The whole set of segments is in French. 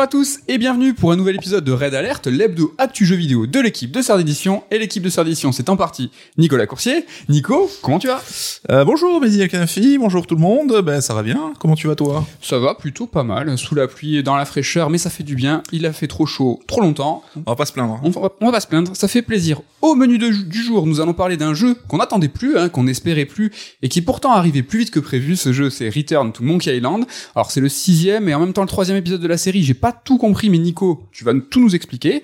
Bonjour à tous et bienvenue pour un nouvel épisode de Red Alert, l'hebdo actu jeu vidéo de l'équipe de Sœur d'édition. Et l'équipe de Sœur d'édition, c'est en partie Nicolas Coursier. Nico, comment tu vas? Euh, bonjour Mehdi Alkanafi, bonjour tout le monde, ben ça va bien, comment tu vas toi? Ça va plutôt pas mal, sous la pluie et dans la fraîcheur, mais ça fait du bien. Il a fait trop chaud, trop longtemps. On va pas se plaindre. hein. On va, on va pas se plaindre, ça fait plaisir. Au menu de- du jour, nous allons parler d'un jeu qu'on n'attendait plus, hein, qu'on n'espérait plus, et qui pourtant arrivait plus vite que prévu. Ce jeu, c'est Return to Monkey Island. Alors c'est le sixième et en même temps le troisième épisode de la série. J'ai pas tout compris, mais Nico, tu vas tout nous expliquer.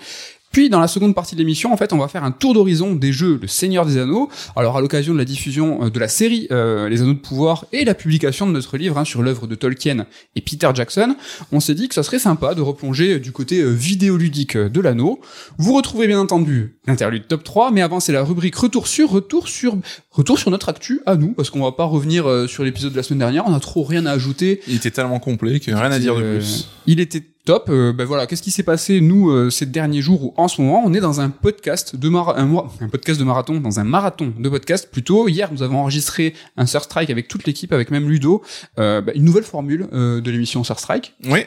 Puis dans la seconde partie de l'émission, en fait, on va faire un tour d'horizon des jeux Le Seigneur des Anneaux. Alors à l'occasion de la diffusion euh, de la série euh, Les Anneaux de Pouvoir et la publication de notre livre hein, sur l'œuvre de Tolkien et Peter Jackson, on s'est dit que ça serait sympa de replonger du côté euh, vidéoludique euh, de l'anneau. Vous retrouvez bien entendu l'interlude top 3, mais avant c'est la rubrique retour sur, retour sur, retour sur notre actu à nous, parce qu'on va pas revenir euh, sur l'épisode de la semaine dernière, on a trop rien à ajouter. Il était tellement complet qu'il n'y a rien à dire de Euh, plus. Il était top. Euh, ben voilà, qu'est-ce qui s'est passé nous euh, ces derniers jours ou en ce moment? On est dans un podcast de mara- un, mois- un podcast de marathon, dans un marathon de podcast plutôt. Hier, nous avons enregistré un Sur Strike avec toute l'équipe, avec même Ludo, euh, ben, une nouvelle formule euh, de l'émission Sur Strike Oui,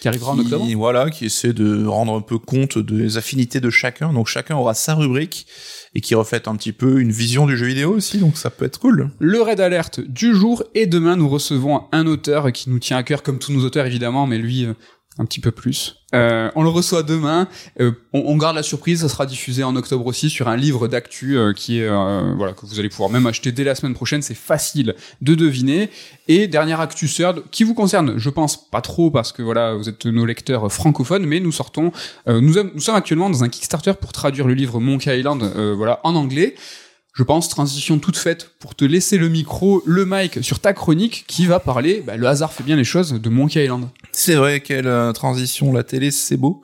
qui arrivera en octobre. qui, voilà, qui essaie de rendre un peu compte des affinités de chacun, donc chacun aura sa rubrique et qui reflète un petit peu une vision du jeu vidéo aussi, donc ça peut être cool. Le raid alerte du jour et demain nous recevons un auteur qui nous tient à cœur comme tous nos auteurs évidemment, mais lui euh, un petit peu plus. Euh, on le reçoit demain. Euh, on, on garde la surprise. Ça sera diffusé en octobre aussi sur un livre d'actu euh, qui est euh, voilà que vous allez pouvoir même acheter dès la semaine prochaine. C'est facile de deviner. Et dernière actu third qui vous concerne, je pense pas trop parce que voilà vous êtes nos lecteurs francophones, mais nous sortons. euh, nous, nous sommes actuellement dans un Kickstarter pour traduire le livre Monkey Island euh, voilà en anglais. Je pense, transition toute faite pour te laisser le micro, le mic sur ta chronique qui va parler, bah, le hasard fait bien les choses, de Monkey Island. C'est vrai, quelle euh, transition, la télé, c'est beau.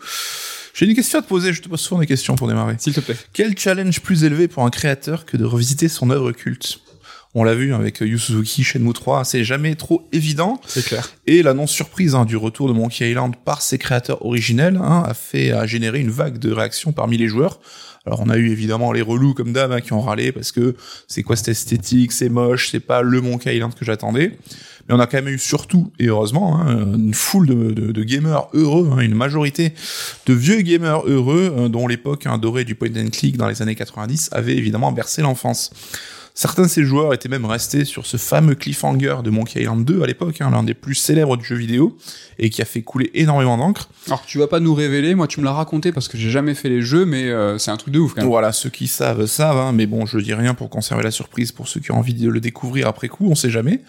J'ai une question à te poser, je te pose souvent des questions pour démarrer. S'il te plaît. Quel challenge plus élevé pour un créateur que de revisiter son œuvre culte? On l'a vu avec Yu Suzuki, Shenmue 3, c'est jamais trop évident. C'est clair. Et l'annonce surprise hein, du retour de Monkey Island par ses créateurs originels hein, a fait a générer une vague de réactions parmi les joueurs. Alors on a eu évidemment les relous comme d'hab hein, qui ont râlé parce que c'est quoi cette esthétique, c'est moche, c'est pas le Monkey Island que j'attendais. Mais on a quand même eu surtout, et heureusement, hein, une foule de, gamers heureux, hein, une majorité de vieux gamers heureux euh, dont l'époque dorée du point and click dans les années 90 avait évidemment bercé l'enfance. Certains de ces joueurs étaient même restés sur ce fameux cliffhanger de Monkey Island 2 à l'époque, hein, l'un des plus célèbres du jeu vidéo, et qui a fait couler énormément d'encre. Alors tu vas pas nous révéler, moi tu me l'as raconté parce que j'ai jamais fait les jeux, mais euh, c'est un truc de ouf quand même. Voilà, ceux qui savent savent, hein, mais bon, je dis rien pour conserver la surprise pour ceux qui ont envie de le découvrir après coup, on sait jamais.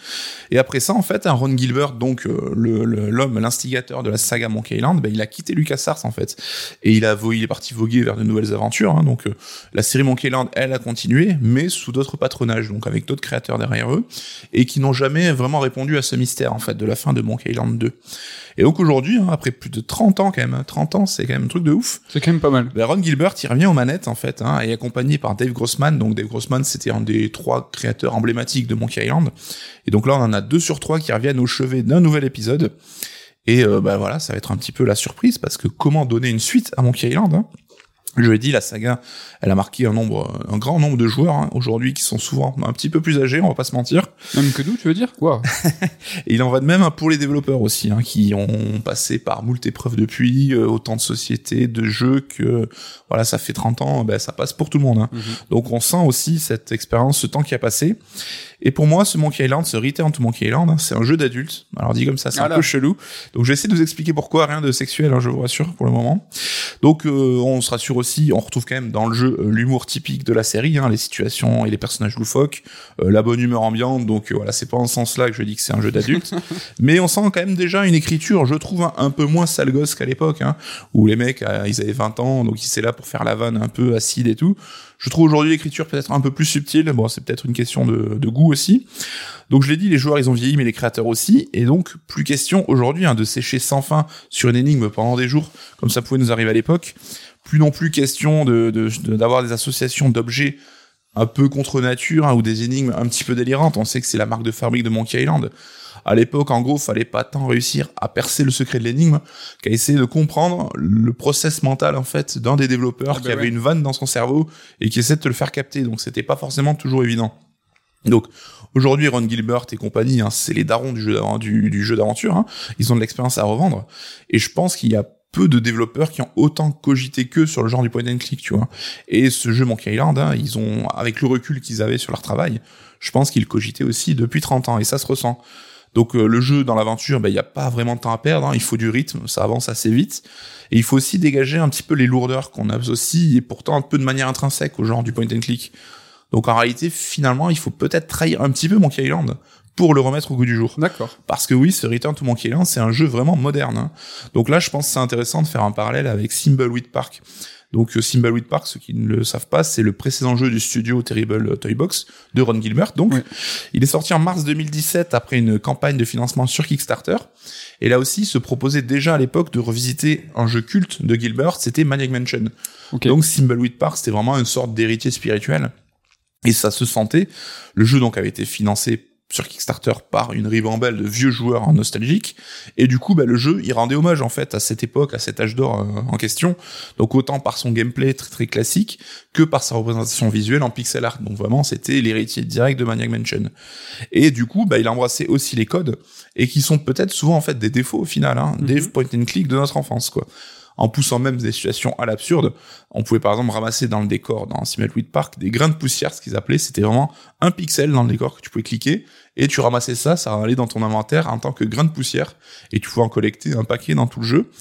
Et après ça, en fait, un Ron Gilbert, donc euh, l'homme, l'instigateur de la saga Monkey Island, ben, il a quitté LucasArts en fait, et il a il est parti voguer vers de nouvelles aventures. hein, donc euh, la série Monkey Island, elle a continué, mais sous d'autres donc avec d'autres créateurs derrière eux, et qui n'ont jamais vraiment répondu à ce mystère en fait de la fin de Monkey Island 2. Et donc aujourd'hui, hein, après plus de 30 ans quand même, hein, 30 ans, c'est quand même un truc de ouf. C'est quand même pas mal. Ben, Ron Gilbert, il revient aux manettes, en fait, hein, et accompagné par Dave Grossman. Donc, Dave Grossman, c'était un des trois créateurs emblématiques de Monkey Island. Et donc là, on en a deux sur trois qui reviennent au chevet d'un nouvel épisode. Et euh, bah voilà, ça va être un petit peu la surprise, parce que comment donner une suite à Monkey Island hein? Je l'ai dit, la saga, elle a marqué un nombre, un grand nombre de joueurs hein, aujourd'hui qui sont souvent un petit peu plus âgés, on va pas se mentir. Même que nous, tu veux dire? Quoi? Et il en va de même hein, pour les développeurs aussi, hein, qui ont passé par moult épreuves depuis, euh, autant de sociétés, de jeux que voilà, ça fait 30 ans, ben, ça passe pour tout le monde. hein. Donc on sent aussi cette expérience, ce temps qui a passé. Et pour moi, ce Monkey Island, ce Return to Monkey Island, hein, c'est un jeu d'adulte. Alors dit comme ça, c'est Voilà. un peu chelou. Donc je vais essayer de vous expliquer pourquoi, rien de sexuel, hein, je vous rassure pour le moment. Donc euh, on se rassure aussi, on retrouve quand même dans le jeu euh, l'humour typique de la série, hein, les situations et les personnages loufoques, euh, la bonne humeur ambiante. Donc euh, voilà, c'est pas en ce sens-là que je dis que c'est un jeu d'adulte, mais on sent quand même déjà une écriture, je trouve un, un peu moins sale gosse qu'à l'époque, hein, où les mecs euh, ils avaient 20 ans, donc ils étaient là pour faire la vanne un peu acide et tout. Je trouve aujourd'hui l'écriture peut-être un peu plus subtile. Bon, c'est peut-être une question de, goût aussi. Donc je l'ai dit, les joueurs ils ont vieilli, mais les créateurs aussi. Et donc plus question aujourd'hui hein, de sécher sans fin sur une énigme pendant des jours, comme ça pouvait nous arriver à l'époque. Plus non plus question d'avoir des associations d'objets un peu contre nature hein, ou des énigmes un petit peu délirantes. On sait que c'est la marque de fabrique de Monkey Island. À l'époque, en gros, fallait pas tant réussir à percer le secret de l'énigme qu'à essayer de comprendre le process mental en fait d'un des développeurs Ah qui bah avait ouais. une vanne dans son cerveau et qui essaie de te le faire capter. Donc c'était pas forcément toujours évident. Donc aujourd'hui, Ron Gilbert et compagnie, hein, c'est les darons du jeu du, du jeu d'aventure. Hein. Ils ont de l'expérience à revendre, et je pense qu'il y a peu de développeurs qui ont autant cogité que sur le genre du point and click, tu vois. Et ce jeu Monkey Island, hein, ils ont, avec le recul qu'ils avaient sur leur travail, je pense qu'ils cogitaient aussi depuis 30 ans, et ça se ressent. Donc euh, le jeu dans l'aventure, ben, il n'y a pas vraiment de temps à perdre, hein. il faut du rythme, ça avance assez vite. Et il faut aussi dégager un petit peu les lourdeurs qu'on a aussi, et pourtant un peu de manière intrinsèque au genre du point and click. Donc en réalité, finalement, il faut peut-être trahir un petit peu Monkey Island pour le remettre au goût du jour. D'accord. Parce que oui, ce Return to Monkey Island, c'est un jeu vraiment moderne. hein. Donc là, je pense que c'est intéressant de faire un parallèle avec Thimbleweed Park. Donc euh, Thimbleweed Park, ceux qui ne le savent pas, c'est le précédent jeu du studio Terrible Toy Box de Ron Gilbert. Donc, Oui. il est sorti en mars 2017 après une campagne de financement sur Kickstarter. Et là aussi, il se proposait déjà à l'époque de revisiter un jeu culte de Gilbert, c'était Maniac Mansion. Donc Thimbleweed Park, c'était vraiment une sorte d'héritier spirituel. Et ça se sentait. Le jeu donc avait été financé sur Kickstarter par une ribambelle de vieux joueurs nostalgiques. Et du coup, bah, le jeu, il rendait hommage en fait à cette époque, à cet âge d'or euh, en question. Donc autant par son gameplay très très classique que par sa représentation visuelle en pixel art. Donc vraiment, c'était l'héritier direct de Maniac Mansion. Et du coup, bah, il embrassait aussi les codes et qui sont peut-être souvent en fait des défauts au final, hein, des Mhm. point and click de notre enfance, quoi en poussant même des situations à l'absurde. On pouvait par exemple ramasser dans le décor, dans Thimbleweed Park, des grains de poussière, ce qu'ils appelaient, c'était vraiment un pixel dans le décor que tu pouvais cliquer, et tu ramassais ça, ça allait dans ton inventaire en tant que grain de poussière, et tu pouvais en collecter un paquet dans tout le jeu.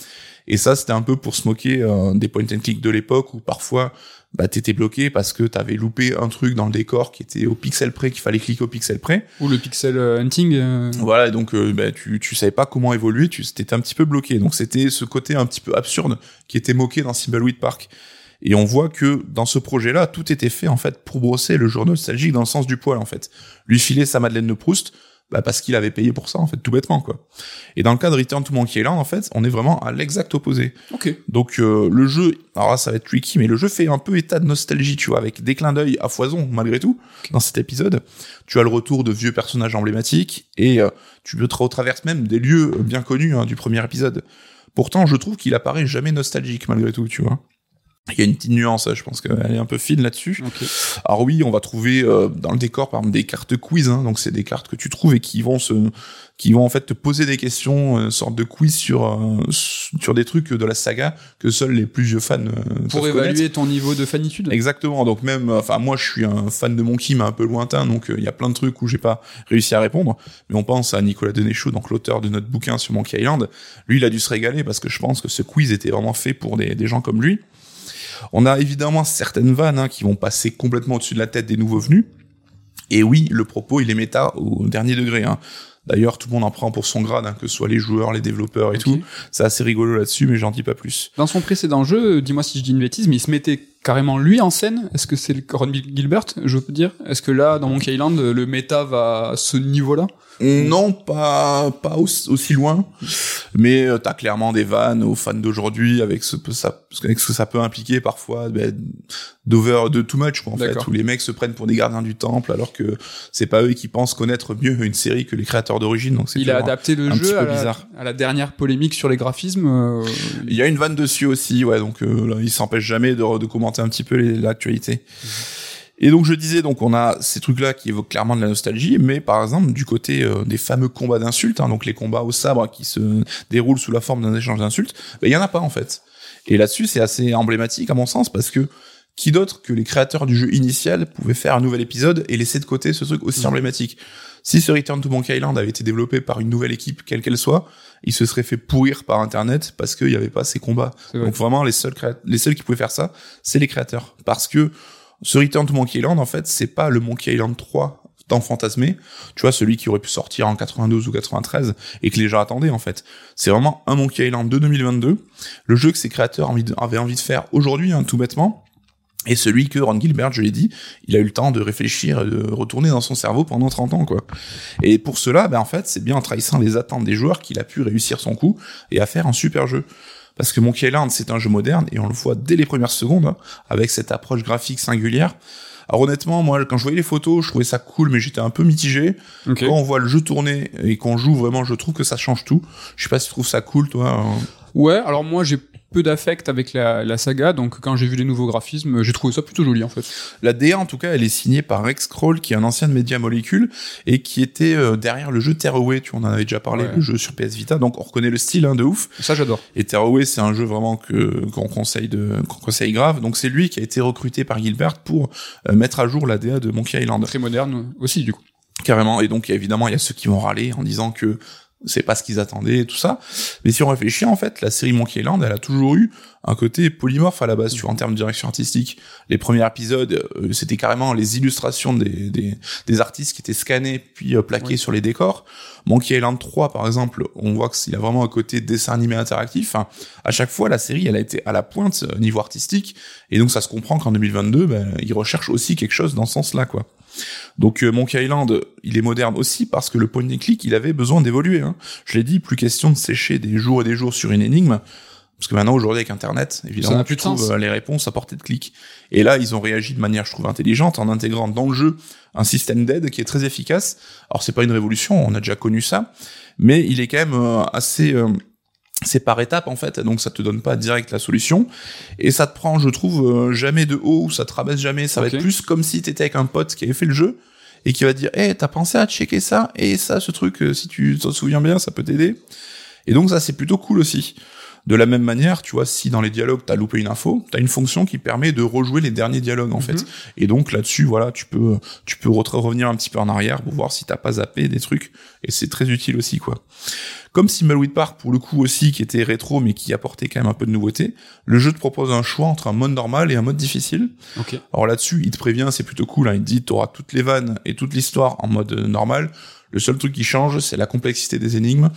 Et ça, c'était un peu pour se moquer euh, des point and click de l'époque où parfois, bah, t'étais bloqué parce que t'avais loupé un truc dans le décor qui était au pixel près, qu'il fallait cliquer au pixel près. Ou le pixel euh, hunting. euh, Voilà, et donc euh, bah, tu, tu savais pas comment évoluer, tu étais un petit peu bloqué. Donc c'était ce côté un petit peu absurde qui était moqué dans Thimbleweed Park. Et on voit que dans ce projet-là, tout était fait en fait pour brosser le journal nostalgique dans le sens du poil en fait. Lui filer sa Madeleine de Proust, bah, parce qu'il avait payé pour ça en fait, tout bêtement quoi. Et dans le cas de Return to Monkey Island, en fait, on est vraiment à l'exact opposé. Ok. Donc euh, le jeu, alors là ça va être tricky, mais le jeu fait un peu état de nostalgie, tu vois, avec des clins d'œil à foison malgré tout dans cet épisode. Tu as le retour de vieux personnages emblématiques et euh, tu te retraverses même des lieux bien connus hein, du premier épisode. Pourtant, je trouve qu'il apparaît jamais nostalgique malgré tout, tu vois. Il y a une petite nuance, hein, je pense qu'elle est un peu fine là-dessus. Ok. Alors oui, on va trouver euh, dans le décor par exemple des cartes quiz, hein, donc c'est des cartes que tu trouves et qui vont se, qui vont en fait te poser des questions, une sorte de quiz sur euh, sur des trucs de la saga que seuls les plus vieux fans euh, Pour évaluer connaître. ton niveau de fanitude. Exactement. Donc même, euh, enfin moi je suis un fan de Monkey mais un peu lointain, donc euh, il y a plein de trucs où j'ai pas réussi à répondre. Mais on pense à Nicolas Denéchaud, donc l'auteur de notre bouquin sur Monkey Island. Lui, il a dû se régaler parce que je pense que ce quiz était vraiment fait pour des, des gens comme lui. On a évidemment certaines vannes hein, qui vont passer complètement au-dessus de la tête des nouveaux venus. Et oui, le propos, il est méta au dernier degré. Hein. D'ailleurs, tout le monde en prend pour son grade, hein, que ce soit les joueurs, les développeurs et tout. C'est assez rigolo là-dessus, mais j'en dis pas plus. Dans son précédent jeu, euh, dis-moi si je dis une bêtise, mais il se mettait carrément lui en scène. Est-ce que c'est le Ron Gilbert, je peux dire? Est-ce que là, dans Monkey Island, le méta va à ce niveau-là? Non, pas pas aussi, loin, mais euh, t'as clairement des vannes aux fans d'aujourd'hui avec ce que ça avec ce que ça peut impliquer parfois ben, d'over de too much quoi en fait où les mecs se prennent pour des gardiens du temple alors que c'est pas eux qui pensent connaître mieux une série que les créateurs d'origine donc c'est Il a adapté le jeu à la, bizarre. à la dernière polémique sur les graphismes. euh, Il y a une vanne dessus aussi, ouais, donc euh, là, il s'empêche jamais de, de commenter un petit peu l'actualité. Et donc je disais, donc on a ces trucs-là qui évoquent clairement de la nostalgie, mais par exemple du côté euh, des fameux combats d'insultes, hein, donc les combats au sabre qui se déroulent sous la forme d'un échange d'insultes, ben, il y en a pas en fait. Et là-dessus c'est assez emblématique à mon sens parce que qui d'autre que les créateurs du jeu initial pouvaient faire un nouvel épisode et laisser de côté ce truc aussi Mhm. emblématique? Si ce Return to Monkey Island avait été développé par une nouvelle équipe, quelle qu'elle soit, il se serait fait pourrir par internet parce qu'il n'y avait pas ces combats. Donc vraiment, les seuls, les seuls qui pouvaient faire ça, c'est les créateurs. Parce que ce Return to Monkey Island, en fait, c'est pas le Monkey Island 3 tant fantasmé. Tu vois, celui qui aurait pu sortir en 92 ou 93 et que les gens attendaient, en fait. C'est vraiment un Monkey Island de 2022. Le jeu que ses créateurs avaient envie de faire aujourd'hui, hein, tout bêtement. Et celui que Ron Gilbert, je l'ai dit, il a eu le temps de réfléchir, et de retourner dans son cerveau pendant 30 ans, quoi. Et pour cela, ben, en fait, c'est bien en trahissant les attentes des joueurs qu'il a pu réussir son coup et à faire un super jeu. Parce que Monkey Island, c'est un jeu moderne et on le voit dès les premières secondes, hein, avec cette approche graphique singulière. Alors honnêtement, moi, quand je voyais les photos, je trouvais ça cool, mais j'étais un peu mitigé. Quand on voit le jeu tourner et qu'on joue vraiment, je trouve que ça change tout. Je sais pas si tu trouves ça cool, toi. euh. Ouais, alors moi j'ai peu d'affect avec la, la saga, donc quand j'ai vu les nouveaux graphismes, j'ai trouvé ça plutôt joli en fait. La DA, en tout cas, elle est signée par Rex Kroll, qui est un ancien de Media Molecule, et qui était euh, derrière le jeu Tearaway, tu en avais déjà parlé, Ouais. le jeu sur PS Vita, donc on reconnaît le style, hein, de ouf. Ça j'adore. Et Tearaway, c'est un jeu vraiment que qu'on conseille de qu'on conseille grave. Donc c'est lui qui a été recruté par Gilbert pour euh, mettre à jour la DA de Monkey Island. Très moderne aussi du coup. Carrément. Et donc, évidemment, il y a ceux qui vont râler en disant que c'est pas ce qu'ils attendaient et tout ça. Mais si on réfléchit, en fait, la série Monkey Island, elle a toujours eu un côté polymorphe à la base, tu vois, en termes de direction artistique. Les premiers épisodes, euh, c'était carrément les illustrations des, des, des artistes qui étaient scannés puis euh, plaqués Oui. sur les décors. Monkey Island 3, par exemple, on voit qu'il a vraiment un côté dessin animé interactif. Enfin, à chaque fois, la série, elle a été à la pointe euh, niveau artistique. Et donc, ça se comprend qu'en 2022, ben, ils recherchent aussi quelque chose dans ce sens-là, quoi. Donc euh, Monkey Island, il est moderne aussi parce que le point and click, il avait besoin d'évoluer. Hein. Je l'ai dit, plus question de sécher des jours et des jours sur une énigme. Parce que maintenant, aujourd'hui, avec Internet, évidemment, tu trouves euh, les réponses à portée de clic. Et là, ils ont réagi de manière, je trouve, intelligente en intégrant dans le jeu un système d'aide qui est très efficace. Alors, c'est pas une révolution, on a déjà connu ça, mais il est quand même euh, assez... c'est par étapes en fait, donc ça te donne pas direct la solution et ça te prend, je trouve, euh, jamais de haut ou ça te rabaisse jamais. Ça va être plus comme si t'étais avec un pote qui avait fait le jeu et qui va te dire, hey, t'as pensé à checker ça et ça, ce truc, euh, si tu t'en souviens bien, ça peut t'aider. Et donc ça, c'est plutôt cool aussi. De la même manière, tu vois, si dans les dialogues t'as loupé une info, t'as une fonction qui permet de rejouer les derniers dialogues en Mhm. fait. Et donc là-dessus, voilà, tu peux, tu peux re- revenir un petit peu en arrière pour voir si t'as pas zappé des trucs. Et c'est très utile aussi, quoi. Comme Thimbleweed Park, pour le coup aussi, qui était rétro, mais qui apportait quand même un peu de nouveauté, le jeu te propose un choix entre un mode normal et un mode difficile. Ok. Alors là-dessus, il te prévient, c'est plutôt cool, hein, il te dit, t'auras toutes les vannes et toute l'histoire en mode normal. Le seul truc qui change, c'est la complexité des énigmes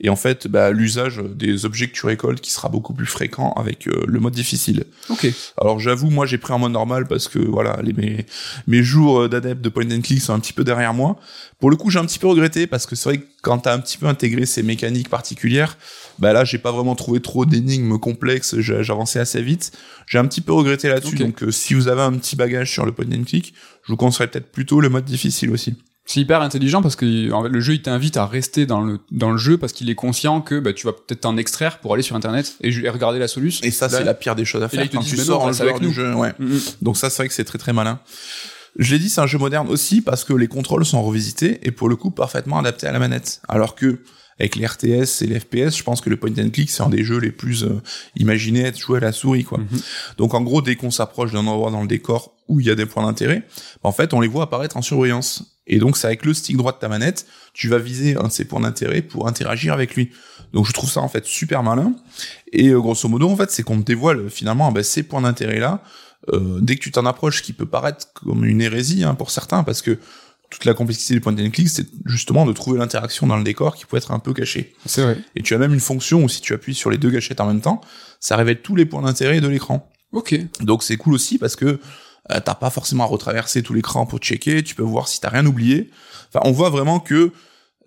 et en fait, bah, l'usage des objets que tu récoltes qui sera beaucoup plus fréquent avec euh, le mode difficile. Ok. Alors j'avoue, moi j'ai pris un mode normal parce que voilà, les, mes, mes jours euh, d'adepte de point and click sont un petit peu derrière moi. Pour le coup, j'ai un petit peu regretté parce que c'est vrai que quand t'as un petit peu intégré ces mécaniques particulières, bah là j'ai pas vraiment trouvé trop d'énigmes complexes, j'avançais assez vite. J'ai un petit peu regretté là-dessus, donc euh, si vous avez un petit bagage sur le point and click, je vous conseillerais peut-être plutôt le mode difficile aussi. C'est hyper intelligent parce que en fait, le jeu il t'invite à rester dans le dans le jeu parce qu'il est conscient que bah, tu vas peut-être t'en extraire pour aller sur internet et, regarder la solution. Et ça, c'est la pire des choses à faire quand tu sors reste joueur avec du nous. jeu. Ouais. Mhm. Donc ça, c'est vrai que c'est très très malin. Je l'ai dit, c'est un jeu moderne aussi parce que les contrôles sont revisités et pour le coup parfaitement adaptés à la manette. Alors que avec les RTS et les FPS, je pense que le point and click c'est un des jeux les plus euh, imaginés être joué à la souris quoi. Mhm. Donc en gros, dès qu'on s'approche d'un endroit dans le décor où il y a des points d'intérêt, en fait, on les voit apparaître en surbrillance. Et donc c'est avec le stick droit de ta manette, tu vas viser un de ces points d'intérêt pour interagir avec lui. Donc je trouve ça en fait super malin. Et euh, grosso modo, en fait, c'est qu'on te dévoile finalement ben, ces points d'intérêt là euh, dès que tu t'en approches, ce qui peut paraître comme une hérésie hein, pour certains, parce que toute la complexité du point and click, c'est justement de trouver l'interaction dans le décor qui peut être un peu cachée. C'est vrai. Et tu as même une fonction où si tu appuies sur les deux gâchettes en même temps, ça révèle tous les points d'intérêt de l'écran. Ok. Donc c'est cool aussi parce que euh, t'as pas forcément à retraverser tout l'écran pour checker, tu peux voir si t'as rien oublié. Enfin, on voit vraiment que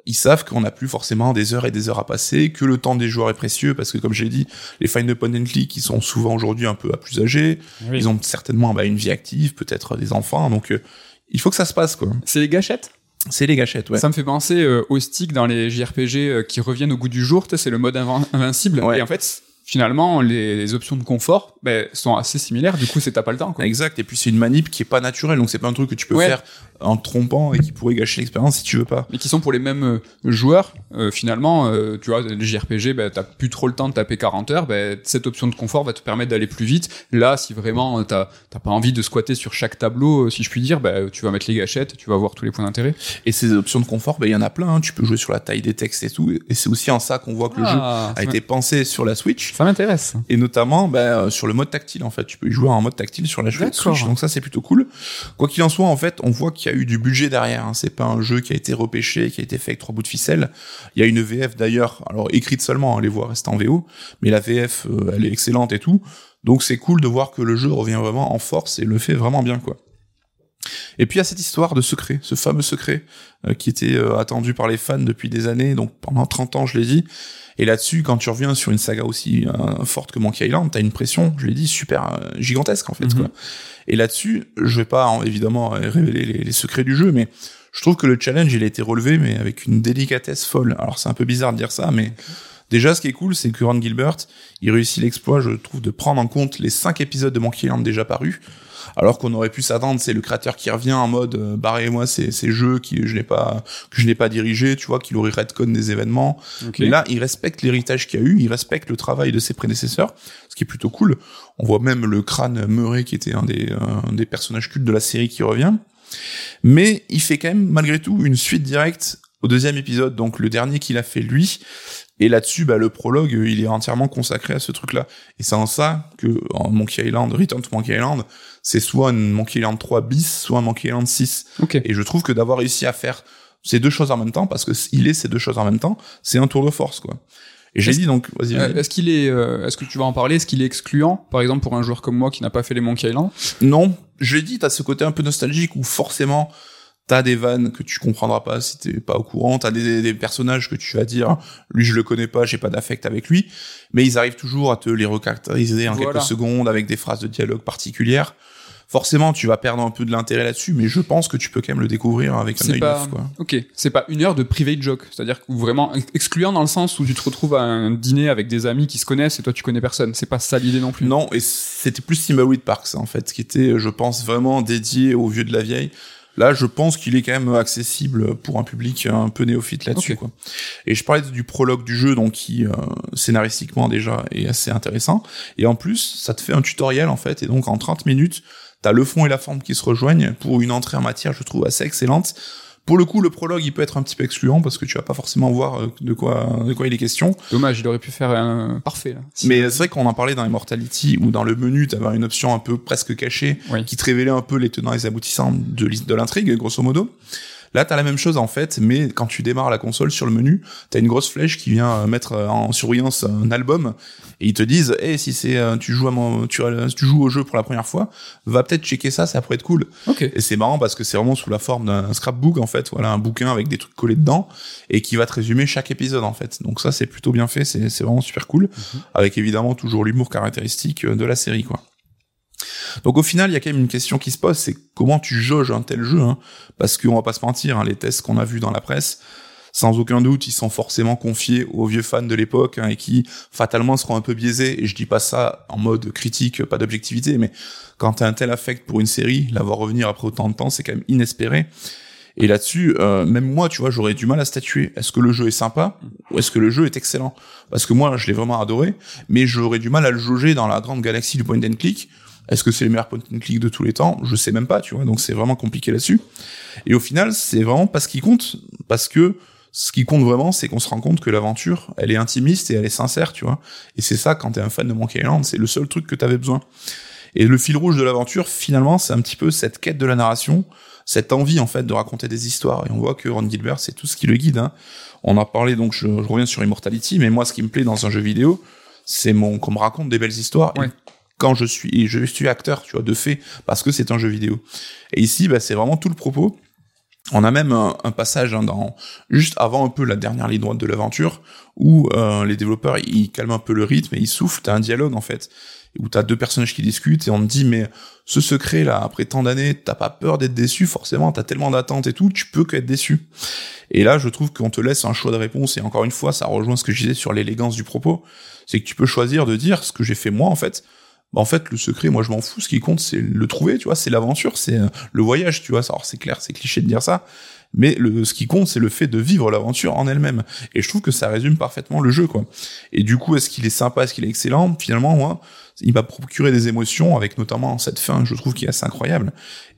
ils savent qu'on n'a plus forcément des heures et des heures à passer, que le temps des joueurs est précieux, parce que comme j'ai dit, les de point and click, ils sont souvent aujourd'hui un peu à plus âgés, ils ont certainement bah, une vie active, peut-être des enfants, donc euh, il faut que ça se passe, quoi. C'est les gâchettes. C'est les gâchettes, ouais. Ça me fait penser euh, aux sticks dans les JRPG euh, qui reviennent au goût du jour. Tu sais, c'est le mode invincible. Ouais. Et en fait, finalement, les, les options de confort ben, sont assez similaires. Du coup, c'est t'as pas le temps. Quoi. Exact, et puis c'est une manip qui est pas naturelle, donc c'est pas un truc que tu peux Ouais. faire en te trompant et qui pourrait gâcher l'expérience si tu veux pas. mais qui sont pour les mêmes euh, joueurs. Euh, finalement, euh, tu vois, les JRPG, ben, t'as plus trop le temps de taper 40 heures. Ben, cette option de confort va te permettre d'aller plus vite. Là, si vraiment euh, t'as t'as pas envie de squatter sur chaque tableau, euh, si je puis dire, ben, tu vas mettre les gâchettes, tu vas voir tous les points d'intérêt. Et ces options de confort, ben, il y en a plein, hein. tu peux jouer sur la taille des textes et tout, et c'est aussi en ça qu'on voit que le jeu Ah, a ça été pensé sur la Switch. Ça m'intéresse. Et notamment ben, euh, sur le mode tactile en fait, tu peux y jouer en mode tactile sur la Switch, donc ça c'est plutôt cool. Quoi qu'il en soit, en fait, on voit qu'il y a eu du budget derrière. Hein. C'est pas un jeu qui a été repêché, qui a été fait avec trois bouts de ficelle. Il y a une VF d'ailleurs, alors écrite seulement, hein, les voix restent en VO, mais la VF euh, elle est excellente et tout. Donc c'est cool de voir que le jeu revient vraiment en force et le fait vraiment bien quoi. Et puis il y a cette histoire de secret, ce fameux secret euh, qui était euh, attendu par les fans depuis des années, donc pendant 30 ans je l'ai dit. Et là-dessus, quand tu reviens sur une saga aussi euh, forte que Monkey Island, t'as une pression, je l'ai dit, super euh, gigantesque en fait. Mhm. Quoi. Et là-dessus, je vais pas en- évidemment euh, révéler les, les secrets du jeu, mais je trouve que le challenge il a été relevé, mais avec une délicatesse folle. Alors c'est un peu bizarre de dire ça, mais Déjà, ce qui est cool, c'est que Ron Gilbert, il réussit l'exploit, je trouve, de prendre en compte les cinq épisodes de Monkey Island déjà parus. Alors qu'on aurait pu s'attendre, c'est le créateur qui revient en mode euh, barrez-moi ces, ces jeux qui je n'ai pas que je n'ai pas dirigé, tu vois, qu'il aurait redcon des événements. Ok. Mais là, il respecte l'héritage qu'il y a eu, il respecte le travail de ses prédécesseurs, ce qui est plutôt cool. On voit même le crâne Murray qui était un des, un des personnages cultes de la série qui revient. Mais il fait quand même malgré tout une suite directe au deuxième épisode, donc le dernier qu'il a fait lui. Et là-dessus, bah, le prologue, il est entièrement consacré à ce truc-là. Et c'est en ça que en Monkey Island, Return to Monkey Island, c'est soit un Monkey Island 3 bis, soit un Monkey Island 6. Ok. Et je trouve que d'avoir réussi à faire ces deux choses en même temps, parce que il est ces deux choses en même temps, c'est un tour de force, quoi. Et j'ai dit donc, vas-y, Euh, vas-y. Est-ce qu'il est, euh, est-ce que tu vas en parler? Est-ce qu'il est excluant, par exemple, pour un joueur comme moi qui n'a pas fait les Monkey Island? Non, je l'ai dit, t'as ce côté un peu nostalgique où forcément t'as des vannes que tu comprendras pas si t'es pas au courant, t'as des, des personnages que tu vas dire, lui je le connais pas, j'ai pas d'affect avec lui, mais ils arrivent toujours à te les recaractériser en Voilà. quelques secondes avec des phrases de dialogue particulières. Forcément, tu vas perdre un peu de l'intérêt là-dessus, mais je pense que tu peux quand même le découvrir avec un œil pas, neuf, quoi. ok, c'est pas une heure de private joke, c'est-à-dire vraiment ex- excluant dans le sens où tu te retrouves à un dîner avec des amis qui se connaissent et toi tu connais personne. C'est pas ça l'idée non plus. Non, et c'était plus Thimbleweed Park, ça, en fait, qui était, je pense, vraiment dédié aux vieux de la vieille. Là, je pense qu'il est quand même accessible pour un public un peu néophyte là-dessus, quoi. Et je parlais du prologue du jeu, donc qui, euh, scénaristiquement déjà, est assez intéressant. Et en plus, ça te fait un tutoriel, en fait, et donc en 30 minutes, t'as le fond et la forme qui se rejoignent pour une entrée en matière, je trouve, assez excellente. Pour le coup, le prologue, il peut être un petit peu excluant parce que tu vas pas forcément voir euh, de quoi, de quoi il est question. Dommage, il aurait pu faire un parfait là. Si- Mais c'est vrai qu'on en parlait dans Immortality où dans le menu t'avais une option un peu presque cachée Oui. qui te révélait un peu les tenants et les aboutissants de l'intrigue grosso modo. Là t'as la même chose en fait, mais quand tu démarres la console sur le menu, t'as une grosse flèche qui vient euh, mettre euh, en surveillance un album et ils te disent, hey, si c'est euh, tu joues à mon, tu, euh, tu joues au jeu pour la première fois, va peut-être checker ça, ça pourrait être cool. Ok. Et c'est marrant parce que c'est vraiment sous la forme d'un scrapbook en fait, voilà un bouquin avec des trucs collés dedans et qui va te résumer chaque épisode en fait. Donc ça c'est plutôt bien fait, c'est vraiment super cool, avec évidemment toujours l'humour caractéristique euh, de la série quoi. Donc au final il y a quand même une question qui se pose, c'est comment tu jauges un tel jeu, hein parce qu'on va pas se mentir, hein, les tests qu'on a vus dans la presse. Sans aucun doute, ils sont forcément confiés aux vieux fans de l'époque hein, et qui fatalement seront un peu biaisés. Et je dis pas ça en mode critique, pas d'objectivité, mais quand t'as un tel affect pour une série, la voir revenir après autant de temps, c'est quand même inespéré. Et là-dessus, euh, même moi, tu vois, j'aurais du mal à statuer. Est-ce que le jeu est sympa ou est-ce que le jeu est excellent? Parce que moi, je l'ai vraiment adoré, mais j'aurais du mal à le jauger dans la grande galaxie du point and click. Est-ce que c'est le meilleur point and click de tous les temps? Je sais même pas, tu vois. Donc c'est vraiment compliqué là-dessus. Et au final, c'est vraiment pas ce qui compte, parce que ce qui compte vraiment, c'est qu'on se rend compte que l'aventure, elle est intimiste et elle est sincère, tu vois. Et c'est ça, quand t'es un fan de Monkey Island, c'est le seul truc que t'avais besoin. Et le fil rouge de l'aventure, finalement, c'est un petit peu cette quête de la narration, cette envie, en fait, de raconter des histoires. Et on voit que Ron Gilbert, c'est tout ce qui le guide. Hein. On a parlé, donc, je, reviens sur Immortality, mais moi, ce qui me plaît dans un jeu vidéo, c'est qu'on me raconte des belles histoires. Ouais. Quand je suis, je suis acteur, tu vois, de fait, parce que c'est un jeu vidéo. Et ici, bah, c'est vraiment tout le propos. On a même un, un passage hein, dans juste avant un peu la dernière ligne droite de l'aventure où euh, les développeurs ils calment un peu le rythme et ils soufflent. T'as un dialogue en fait où t'as deux personnages qui discutent et on te dit mais ce secret là après tant d'années t'as pas peur d'être déçu forcément t'as tellement d'attentes et tout tu peux que être déçu. Et là je trouve qu'on te laisse un choix de réponse et encore une fois ça rejoint ce que je disais sur l'élégance du propos c'est que tu peux choisir de dire ce que j'ai fait moi en fait bah, en fait, le secret, moi, je m'en fous. Ce qui compte, c'est le trouver, tu vois, c'est l'aventure, c'est euh, le voyage, tu vois. Alors, c'est clair, c'est cliché de dire ça, mais le, ce qui compte, c'est le fait de vivre l'aventure en elle-même. Et je trouve que ça résume parfaitement le jeu, quoi. Et du coup, est-ce qu'il est sympa, est-ce qu'il est excellent? Finalement, moi, il m'a procuré des émotions, avec notamment cette fin, je trouve qui est assez incroyable.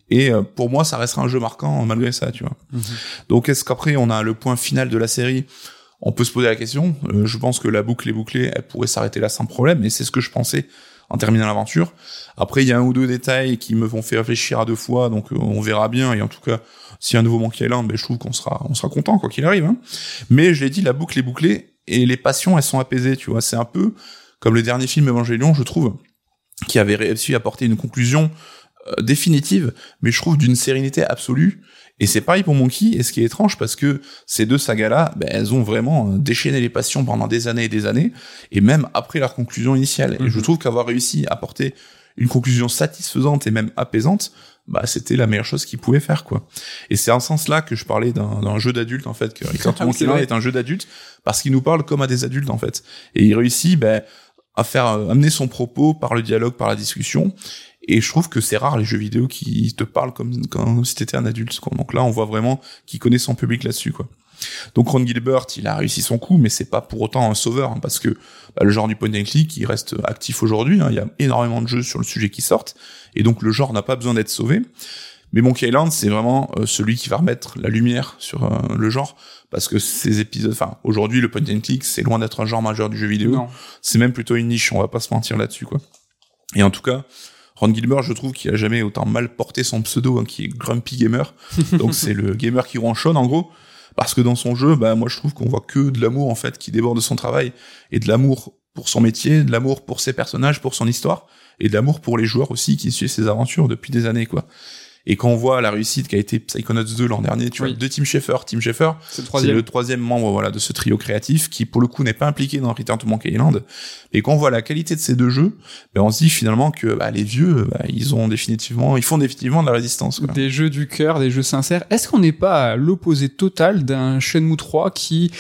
Et euh, pour moi, ça restera un jeu marquant malgré ça, tu vois. Donc, est-ce qu'après, on a le point final de la série? On peut se poser la question. Euh, je pense que la boucle est bouclée, elle pourrait s'arrêter là sans problème, et c'est ce que je pensais en terminant l'aventure. Après, il y a un ou deux détails qui me font fait réfléchir à deux fois, donc euh, on verra bien. Et en tout cas, a un nouveau Monkey Island, ben, je trouve qu'on sera, on sera content quoi qu'il arrive. Hein. Mais je l'ai dit, la boucle est bouclée et les passions, elles sont apaisées. Tu vois, c'est un peu comme le dernier film Evangelion, je trouve, qui avait réussi à apporter une conclusion euh, définitive, mais je trouve d'une sérénité absolue. Et c'est pareil pour Monkey, et ce qui est étrange, parce que ces deux sagas-là, ben, elles ont vraiment euh, déchaîné les passions pendant des années et des années, et même après leur conclusion initiale. Et Mhm. je trouve qu'avoir réussi à apporter une conclusion satisfaisante et même apaisante, bah c'était la meilleure chose qu'il pouvait faire quoi. Et c'est en ce sens-là que je parlais d'un jeu d'adulte en fait que Return to Monkey Island est un jeu d'adulte parce qu'il nous parle comme à des adultes en fait. Et il réussit ben à faire euh, amener son propos par le dialogue, par la discussion. Et je trouve que c'est rare les jeux vidéo qui te parlent comme, comme si t'étais un adulte. Quoi. Donc là, on voit vraiment qu'il connaît son public là-dessus, quoi. Donc Ron Gilbert, il a réussi son coup, mais c'est pas pour autant un sauveur, hein, parce que bah, le genre du point and click, il reste actif aujourd'hui. Hein, il y a énormément de jeux sur le sujet qui sortent, et donc le genre n'a pas besoin d'être sauvé. Mais Monkey Island, c'est vraiment euh, celui qui va remettre la lumière sur euh, le genre, parce que ces épisodes, enfin aujourd'hui le point and click, c'est loin d'être un genre majeur du jeu vidéo. C'est même plutôt une niche, on va pas se mentir là-dessus, quoi. Et en tout cas, Ron Gilbert, je trouve qu'il a jamais autant mal porté son pseudo, hein, qui est Grumpy Gamer. Donc c'est le gamer qui ronchonne en gros parce que dans son jeu, bah moi je trouve qu'on voit que de l'amour en fait qui déborde de son travail et de l'amour pour son métier, de l'amour pour ses personnages, pour son histoire et de l'amour pour les joueurs aussi qui suivent ses aventures depuis des années quoi. Et quand on voit la réussite qu'a été Psychonauts 2 l'an dernier, tu vois, de Tim Schafer. Tim Schafer, c'est le, troisième membre voilà de ce trio créatif qui pour le coup n'est pas impliqué dans Return to Monkey Island. Et quand on voit la qualité de ces deux jeux, ben on se dit finalement que bah, les vieux, bah, ils ont définitivement, ils font définitivement de la résistance. Quoi. Des jeux du cœur, des jeux sincères. Est-ce qu'on n'est pas à l'opposé total d'un Shenmue 3 qui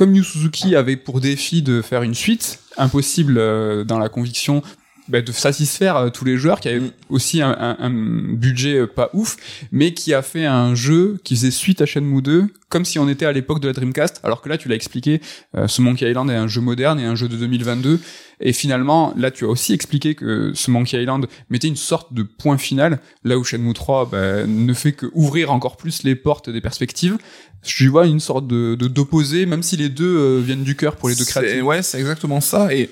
comme Yu Suzuki avait pour défi de faire une suite, impossible euh, dans la conviction bah, de satisfaire euh, tous les joueurs, qui avaient mm. aussi un, un, un, budget euh, pas ouf, mais qui a fait un jeu qui faisait suite à Shenmue 2, comme si on était à l'époque de la Dreamcast, alors que là, tu l'as expliqué, euh, ce Monkey Island est un jeu moderne et un jeu de 2022, et finalement, là, tu as aussi expliqué que ce Monkey Island mettait une sorte de point final, là où Shenmue 3 bah, ne fait que ouvrir encore plus les portes des perspectives. Je vois une sorte de d'opposé, même si les deux viennent du cœur pour les deux créatifs. Ouais, c'est exactement ça, et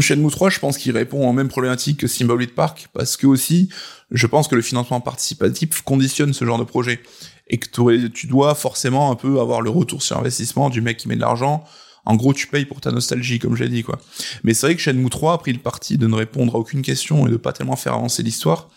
Shenmue 3, je pense qu'il répond aux mêmes problématiques que Symbolic Park, parce que aussi, je pense que le financement participatif conditionne ce genre de projet. Et que tu dois forcément un peu avoir le retour sur investissement du mec qui met de l'argent. En gros, tu payes pour ta nostalgie, comme j'ai dit, quoi. Mais c'est vrai que Shenmue 3 a pris le parti de ne répondre à aucune question et de pas tellement faire avancer l'histoire.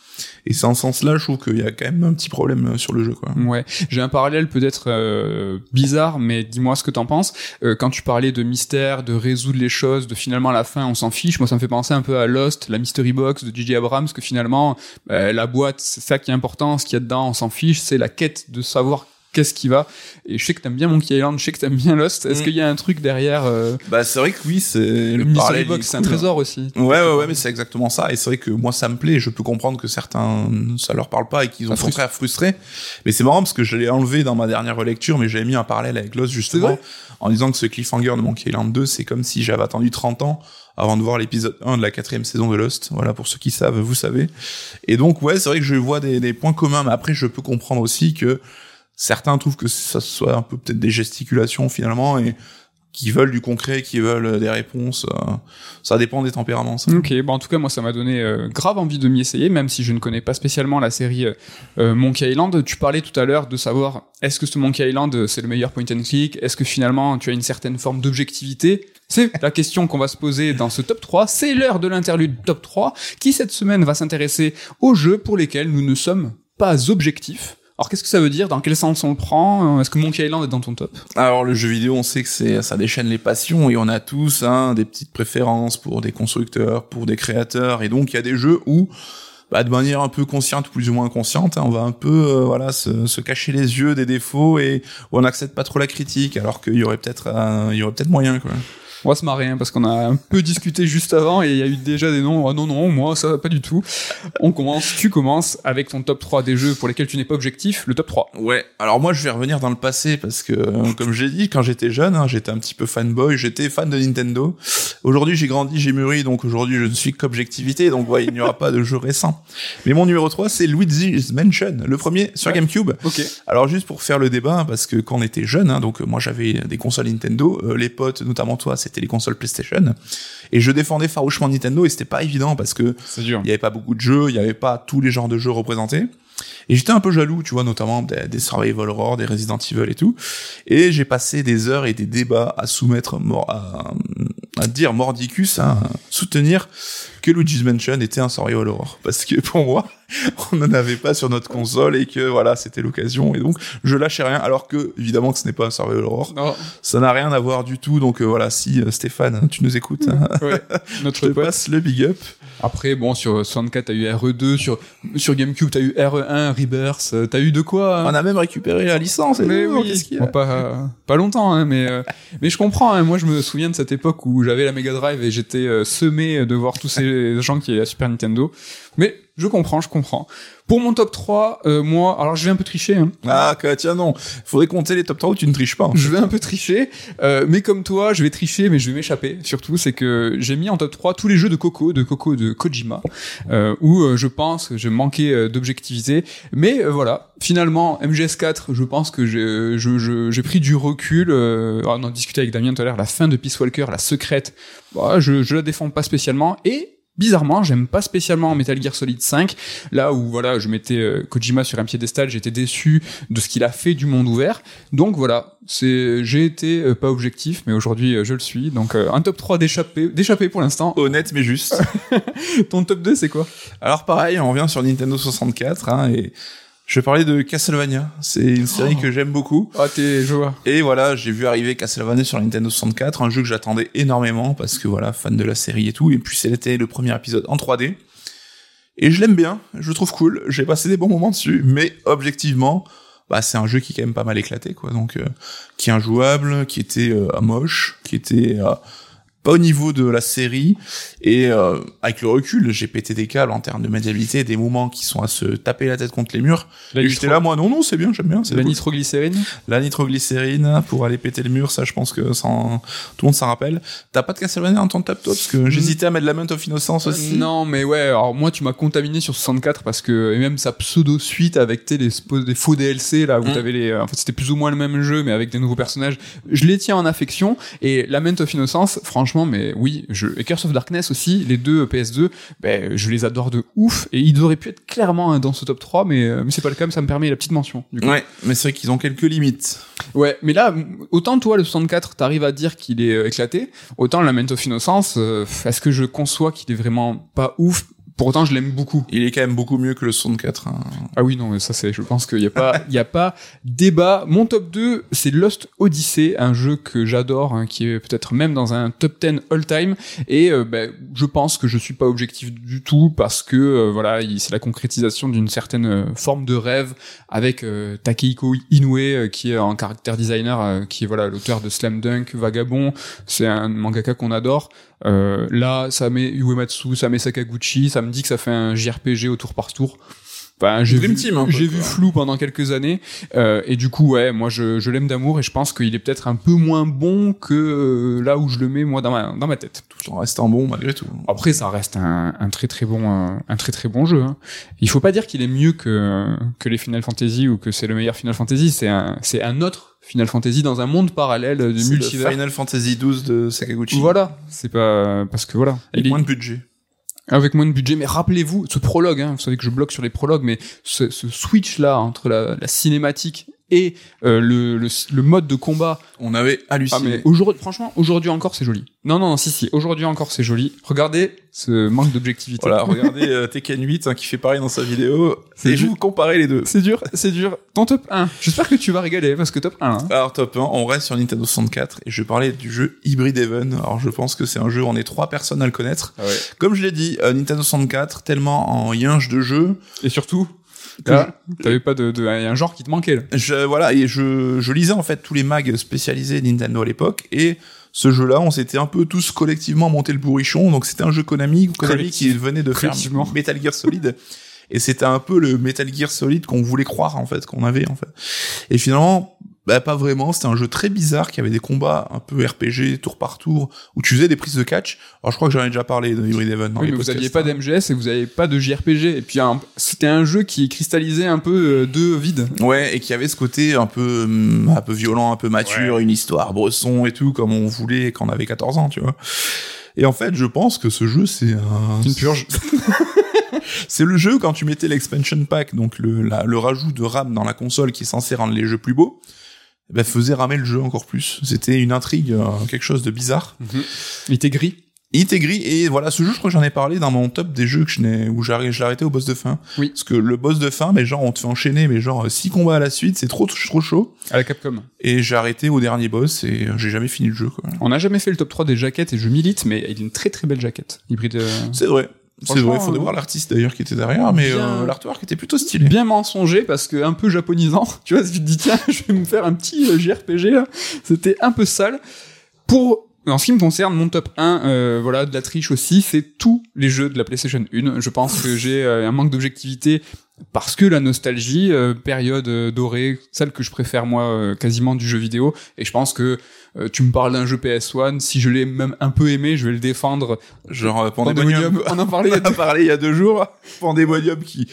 Et c'est en ce sens-là, je trouve qu'il y a quand même un petit problème euh, sur le jeu, quoi. Ouais, j'ai un parallèle peut-être euh, bizarre, mais dis-moi ce que t'en penses. Euh, quand tu parlais de mystère, de résoudre les choses, de finalement la fin on s'en fiche, moi ça me fait penser un peu à Lost, la Mystery Box de J.J. Abrams, que finalement la boîte, c'est ça qui est important, ce qu'il y a dedans, on s'en fiche, c'est la quête de savoir qu'est-ce qui va. Et je sais que t'aimes bien Monkey Island je sais que t'aimes bien Lost. Est-ce mm. qu'il y a un truc derrière euh... bah c'est vrai que oui c'est le, le Box c'est un trésor aussi. Ouais ouais ouais mais c'est exactement ça. Et c'est vrai que moi ça me plaît. Je peux comprendre que certains ça leur parle pas et qu'ils ont contraire frustré. Mais c'est marrant parce que je l'ai enlevé dans ma dernière relecture mais j'avais mis un parallèle avec Lost justement en disant que ce cliffhanger de Monkey Island 2 c'est comme si j'avais attendu 30 ans avant de voir l'épisode 1 de la quatrième saison de Lost. Voilà, pour ceux qui savent, vous savez. Et donc, ouais, c'est vrai que je vois des, des points communs, mais après, je peux comprendre aussi que certains trouvent que ça soit un peu peut-être des gesticulations finalement et qui veulent du concret, qui veulent des réponses. Euh, ça dépend des tempéraments. Ça. Ok, bon en tout cas moi ça m'a donné euh, grave envie de m'y essayer, même si je ne connais pas spécialement la série euh, Monkey Island. Tu parlais tout à l'heure de savoir est-ce que ce Monkey Island c'est le meilleur point and click, est-ce que finalement tu as une certaine forme d'objectivité? C'est la question qu'on va se poser dans ce top 3. C'est l'heure de l'interlude top 3 qui cette semaine va s'intéresser aux jeux pour lesquels nous ne sommes pas objectifs. Alors qu'est-ce que ça veut dire? Dans quel sens on le prend? Est-ce que Monkey Island est dans ton top? Alors le jeu vidéo, on sait que c'est ça déchaîne les passions et on a tous hein, des petites préférences pour des constructeurs, pour des créateurs. Et donc il y a des jeux où bah, de manière un peu consciente ou plus ou moins inconsciente, hein, on va un peu euh, voilà se, cacher les yeux des défauts et on n'accepte pas trop la critique alors qu'il y aurait peut-être il y aurait peut-être moyen quoi. On va se marrer hein, parce qu'on a un peu discuté juste avant et il y a eu déjà des noms. Ah non, non, moi, ça va pas du tout. On commence, tu commences avec ton top 3 des jeux pour lesquels tu n'es pas objectif, le top 3. Ouais, alors moi je vais revenir dans le passé parce que, euh, comme j'ai dit, quand j'étais jeune, hein, j'étais un petit peu fanboy, j'étais fan de Nintendo. Aujourd'hui j'ai grandi, j'ai mûri, donc aujourd'hui je ne suis qu'objectivité, donc ouais, il n'y aura pas de jeu récent. Mais mon numéro 3 c'est Luigi's Mansion, le premier sur GameCube. Ok. Alors juste pour faire le débat, parce que quand on était jeune, hein, donc moi j'avais des consoles Nintendo, euh, les potes, notamment toi, c'était les consoles PlayStation. Et je défendais farouchement Nintendo et c'était pas évident parce que il y avait pas beaucoup de jeux, il y avait pas tous les genres de jeux représentés. Et j'étais un peu jaloux, tu vois, notamment des, des Survival Horror, des Resident Evil et tout. Et j'ai passé des heures et des débats à soumettre, à, à dire mordicus, hein, soutenir que Luigi's Mansion était un survival horror. Parce que pour moi, on n'en avait pas sur notre console et que voilà, c'était l'occasion. Et donc, je lâchais rien. Alors que, évidemment, que ce n'est pas un survival horror. Non. Ça n'a rien à voir du tout. Donc euh, voilà, si euh, Stéphane, tu nous écoutes, hein, Ouais. je Notre te pote. passe le big up. Après, bon, sur 64, t'as eu RE2, sur, sur GameCube, t'as eu RE1, Rebirth, euh, t'as eu de quoi hein On a même récupéré la licence. Et Mais tout, oui, qu'est-ce qu'il y a Bon, pas, pas longtemps, hein, mais, euh, mais je comprends. hein. Moi, je me souviens de cette époque où j'avais la Mega Drive et j'étais euh, semé de voir tous ces gens qui avaient la Super Nintendo. Mais je comprends, je comprends. Pour mon top 3, euh, moi, alors je vais un peu tricher. Hein. Ah, que- tiens, non. Faudrait compter les top 3 où tu ne triches pas. en fait. Je vais un peu tricher, euh, mais comme toi, je vais tricher, mais je vais m'échapper. Surtout, c'est que j'ai mis en top 3 tous les jeux de Coco, de Coco de Kojima, euh, où euh, je pense, je manquais euh, d'objectivité. Mais euh, voilà, finalement, MGS4, je pense que j'ai je, je, j'ai pris du recul. Euh, on en discutait avec Damien tout à l'heure, la fin de Peace Walker, la secrète, bah, je, je la défends pas spécialement. Et Bizarrement, j'aime pas spécialement Metal Gear Solid 5, là où voilà, je mettais euh, Kojima sur un piédestal, j'étais déçu de ce qu'il a fait du monde ouvert. Donc voilà, c'est j'ai été euh, pas objectif, mais aujourd'hui euh, je le suis. Donc un top 3 d'échappé, d'échappé pour l'instant. Honnête mais juste. Ton top 2 c'est quoi? Alors pareil, on revient sur Nintendo 64 hein, et je vais parler de Castlevania. C'est une série Oh. que j'aime beaucoup. Ah t'es joueur. Et voilà, j'ai vu arriver Castlevania sur Nintendo 64, un jeu que j'attendais énormément parce que voilà, fan de la série et tout. Et puis c'était le premier épisode en 3D. Et je l'aime bien, je le trouve cool. J'ai passé des bons moments dessus, mais objectivement, bah c'est un jeu qui est quand même pas mal éclaté quoi. Donc euh, qui est injouable, qui était euh, moche, qui était euh, pas au niveau de la série et euh, avec le recul, j'ai pété des câbles en termes de maniabilité, des moments qui sont à se taper la tête contre les murs. La, et j'étais là moi non non, c'est bien, j'aime bien, c'est la cool. nitroglycérine? La nitroglycérine pour aller péter le mur, ça je pense que sans... tout le monde s'en rappelle. T'as pas de Castlevania dans ton top toi? Parce que j'hésitais à mettre Lament of Innocence aussi. Euh, Non, mais ouais, alors moi tu m'as contaminé sur 64 parce que et même sa pseudo suite avec sais, les, faux DLC là où Mm. t'avais les, euh, en fait c'était plus ou moins le même jeu mais avec des nouveaux personnages. Je les tiens en affection et Lament of Innocence, franchement, mais oui, je et Curse of Darkness aussi, les deux PS2, ben je les adore de ouf et ils auraient pu être clairement dans ce top 3 mais euh, mais c'est pas le cas, mais ça me permet la petite mention. Du coup. Ouais, mais c'est vrai qu'ils ont quelques limites. Ouais, mais là, autant toi, le 64, t'arrives à dire qu'il est euh, éclaté, autant Lament of Innocence, euh, est-ce que je conçois qu'il est vraiment pas ouf? Pour autant, je l'aime beaucoup. Il est quand même beaucoup mieux que le 64. hein. Ah oui, non, mais ça c'est, je pense qu'il y a pas, il y a pas débat. Mon top 2, c'est Lost Odyssey, un jeu que j'adore, hein, qui est peut-être même dans un top 10 all time. Et euh, ben, je pense que je suis pas objectif du tout parce que euh, voilà, il- c'est la concrétisation d'une certaine euh, forme de rêve avec euh, Takehiko Inoue qui est un caractère designer, qui est voilà l'auteur de Slam Dunk, Vagabond. C'est un mangaka qu'on adore. Euh, là, ça met Uematsu, ça met Sakaguchi, ça me dit que ça fait un JRPG au tour par tour. Enfin, j'ai Dream vu, Team, peu, j'ai vu flou pendant quelques années euh, et du coup ouais moi je, je l'aime d'amour et je pense qu'il est peut-être un peu moins bon que euh, là où je le mets moi dans ma dans ma tête Tout en restant bon malgré tout. après ça reste un, un très très bon euh, un très très bon jeu hein. il faut pas dire qu'il est mieux que que les Final Fantasy ou que c'est le meilleur Final Fantasy c'est un c'est un autre Final Fantasy dans un monde parallèle de C'est le multivers Final Fantasy 12 de Sakaguchi. voilà c'est pas parce que voilà Avec Il est- moins de budget. Avec moins de budget, mais rappelez-vous ce prologue, hein, vous savez que je bloque sur les prologues, mais ce, ce switch là entre la, la cinématique et euh, le, le, le mode de combat. On avait Ah halluciné. mais aujourd'hui, franchement, aujourd'hui encore c'est joli. Non non non, si si, aujourd'hui encore c'est joli. Regardez ce manque d'objectivité. Voilà, regardez euh, Tekken 8 hein, qui fait pareil dans sa vidéo. C'est Et vous comparez les deux. C'est dur, c'est dur. Ton top 1. J'espère que tu vas régaler parce que top 1. hein. Alors top 1, on reste sur Nintendo 64 et je vais parler du jeu Hybrid Heaven. Alors je pense que c'est un jeu où on est trois personnes à le connaître. Comme je l'ai dit, euh, Nintendo 64, tellement en yinche de jeu. Et surtout, t'avais pas de, de, un genre qui te manquait là. Je, voilà, et je, je lisais en fait tous les mags spécialisés Nintendo à l'époque et ce jeu-là, on s'était un peu tous collectivement monté le bourrichon. Donc c'était un jeu Konami, Konami qui venait de faire. Metal Gear Solid. Et c'était un peu le Metal Gear Solid qu'on voulait croire en fait, qu'on avait en fait. Et finalement, bah pas vraiment. C'était un jeu très bizarre qui avait des combats un peu RPG tour par tour où tu faisais des prises de catch. Alors je crois que j'en ai déjà parlé de Hybrid dans Oui, les mais vous aviez pas hein. d'MGS et vous avez pas de JRPG. Et puis c'était un jeu qui cristallisait un peu euh, deux vides. Ouais, et qui avait ce côté un peu, hum, un peu violent, un peu mature, une histoire bresson et tout, comme on voulait quand on avait 14 ans, tu vois. Et en fait, je pense que ce jeu, c'est un... Une purge. C'est le jeu quand tu mettais l'expansion pack, donc le, la- le rajout de RAM dans la console qui est censé rendre les jeux plus beaux, ben, faisait ramer le jeu encore plus. C'était une intrigue, euh, quelque chose de bizarre. Il était gris. Il était gris et voilà ce jeu je crois que j'en ai parlé dans mon top des jeux que je n'ai où j'ai je l'ai arrêté au boss de fin. Oui. Parce que le boss de fin mais genre on te fait enchaîner mais genre six combats à la suite c'est trop trop chaud À la Capcom. et j'ai arrêté au dernier boss et j'ai jamais fini le jeu quoi. On n'a jamais fait le top 3 des jaquettes et je milite, mais il a une très très belle jaquette. Hybride. euh, C'est vrai. C'est vrai, faudrait euh, voir l'artiste d'ailleurs qui était derrière, mais bien- euh, l'artwork était plutôt stylé. bien mensonger parce que un peu japonisant. Tu vois, tu te dis tiens, je vais me faire un petit euh, JRPG là. C'était un peu sale. Pour en ce qui me concerne, mon top 1, euh, voilà, de la triche aussi, c'est tous les jeux de la PlayStation 1. Je pense que j'ai euh, un manque d'objectivité parce que la nostalgie, euh, période euh, dorée, celle que je préfère moi euh, quasiment du jeu vidéo. Et je pense que euh, tu me parles d'un jeu PS1, si je l'ai même un peu aimé, je vais le défendre. Genre Pandemonium, Pandemonium, on en parlait il y a on en parlé il y a deux jours. Pandemonium qui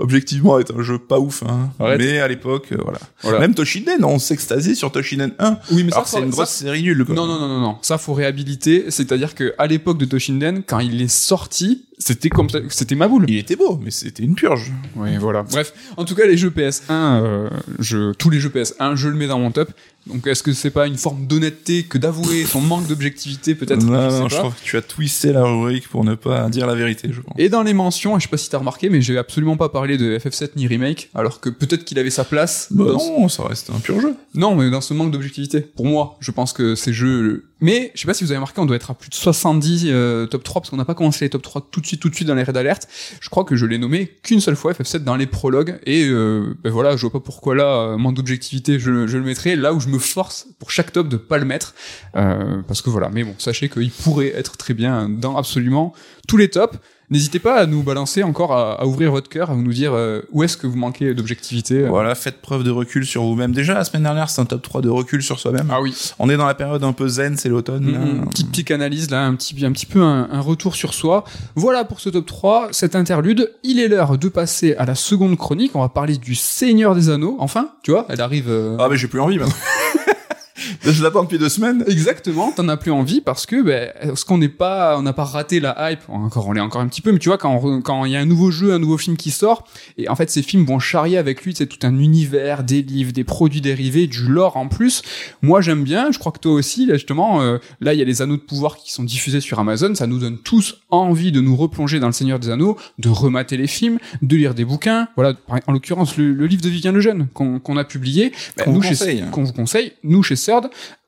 objectivement est un jeu pas ouf, hein. Mais à l'époque, euh, voilà. Voilà. Même Toshiden, on s'extasiait sur Toshiden 1. Oui, mais Alors ça, c'est une ça- grosse série nulle. Quoi. Non, non, non, non, non. Ça, faut réhabiliter. C'est-à-dire que à l'époque de Toshinden, quand il est sorti, c'était comme ça, c'était ma boule. Il était beau, mais c'était une purge. Oui, voilà. Bref, en tout cas, les jeux PS1, euh, je, tous les jeux PS1, je le mets dans mon top. Donc, est-ce que c'est pas une forme d'honnêteté que d'avouer son manque d'objectivité, peut-être? Non, Je non, je trouve que tu as twisté la rubrique pour ne pas dire la vérité, je pense. Et dans les mentions, je sais pas si t'as remarqué, mais j'ai absolument pas parlé de FF7 ni remake, alors que peut-être qu'il avait sa place. Bah ce- non, ça reste un pur jeu. Non, mais dans ce manque d'objectivité. Pour moi, je pense que ces jeux... Mais, je sais pas si vous avez remarqué, on doit être à plus de 70 euh, top 3, parce qu'on n'a pas commencé les top 3 tout de suite, tout de suite dans les raids d'alerte. Je crois que je l'ai nommé qu'une seule fois, FF7, dans les prologues, et euh, ben voilà, je vois pas pourquoi là, euh, manque d'objectivité, je, le mettrai là où je me force pour chaque top de pas le mettre, euh, parce que voilà. Mais bon, sachez qu'il pourrait être très bien dans absolument tous les tops. N'hésitez pas à nous balancer encore, à, à ouvrir votre cœur, à nous dire euh, où est-ce que vous manquez d'objectivité. euh. Voilà, faites preuve de recul sur vous-même. Déjà, la semaine dernière, c'est un top 3 de recul sur soi-même. Ah oui. On est dans la période un peu zen, c'est l'automne. Une petite psychanalyse là, un petit, un petit peu un, un retour sur soi. Voilà pour ce top 3, cet interlude. Il est l'heure de passer à la seconde chronique. On va parler du Seigneur des Anneaux. Enfin, tu vois, elle arrive. euh, Ah, mais j'ai plus envie maintenant. je l'attends depuis deux semaines. Exactement, t'en as plus envie parce que ben, est-ce qu'on n'est pas, on n'a pas raté la hype encore, on l'est encore un petit peu, mais tu vois quand on re- quand il y a un nouveau jeu, un nouveau film qui sort, et en fait ces films vont charrier avec lui, c'est tout un univers, des livres, des produits dérivés, du lore en plus. Moi j'aime bien, je crois que toi aussi, là justement, euh, là il y a les Anneaux de pouvoir qui sont diffusés sur Amazon, ça nous donne tous envie de nous replonger dans le Seigneur des Anneaux, de remater les films, de lire des bouquins. Voilà, en l'occurrence le, le livre de Vivien Lejeune qu'on a publié, ben, Qu'on vous chez- conseille. vous conseille, nous chez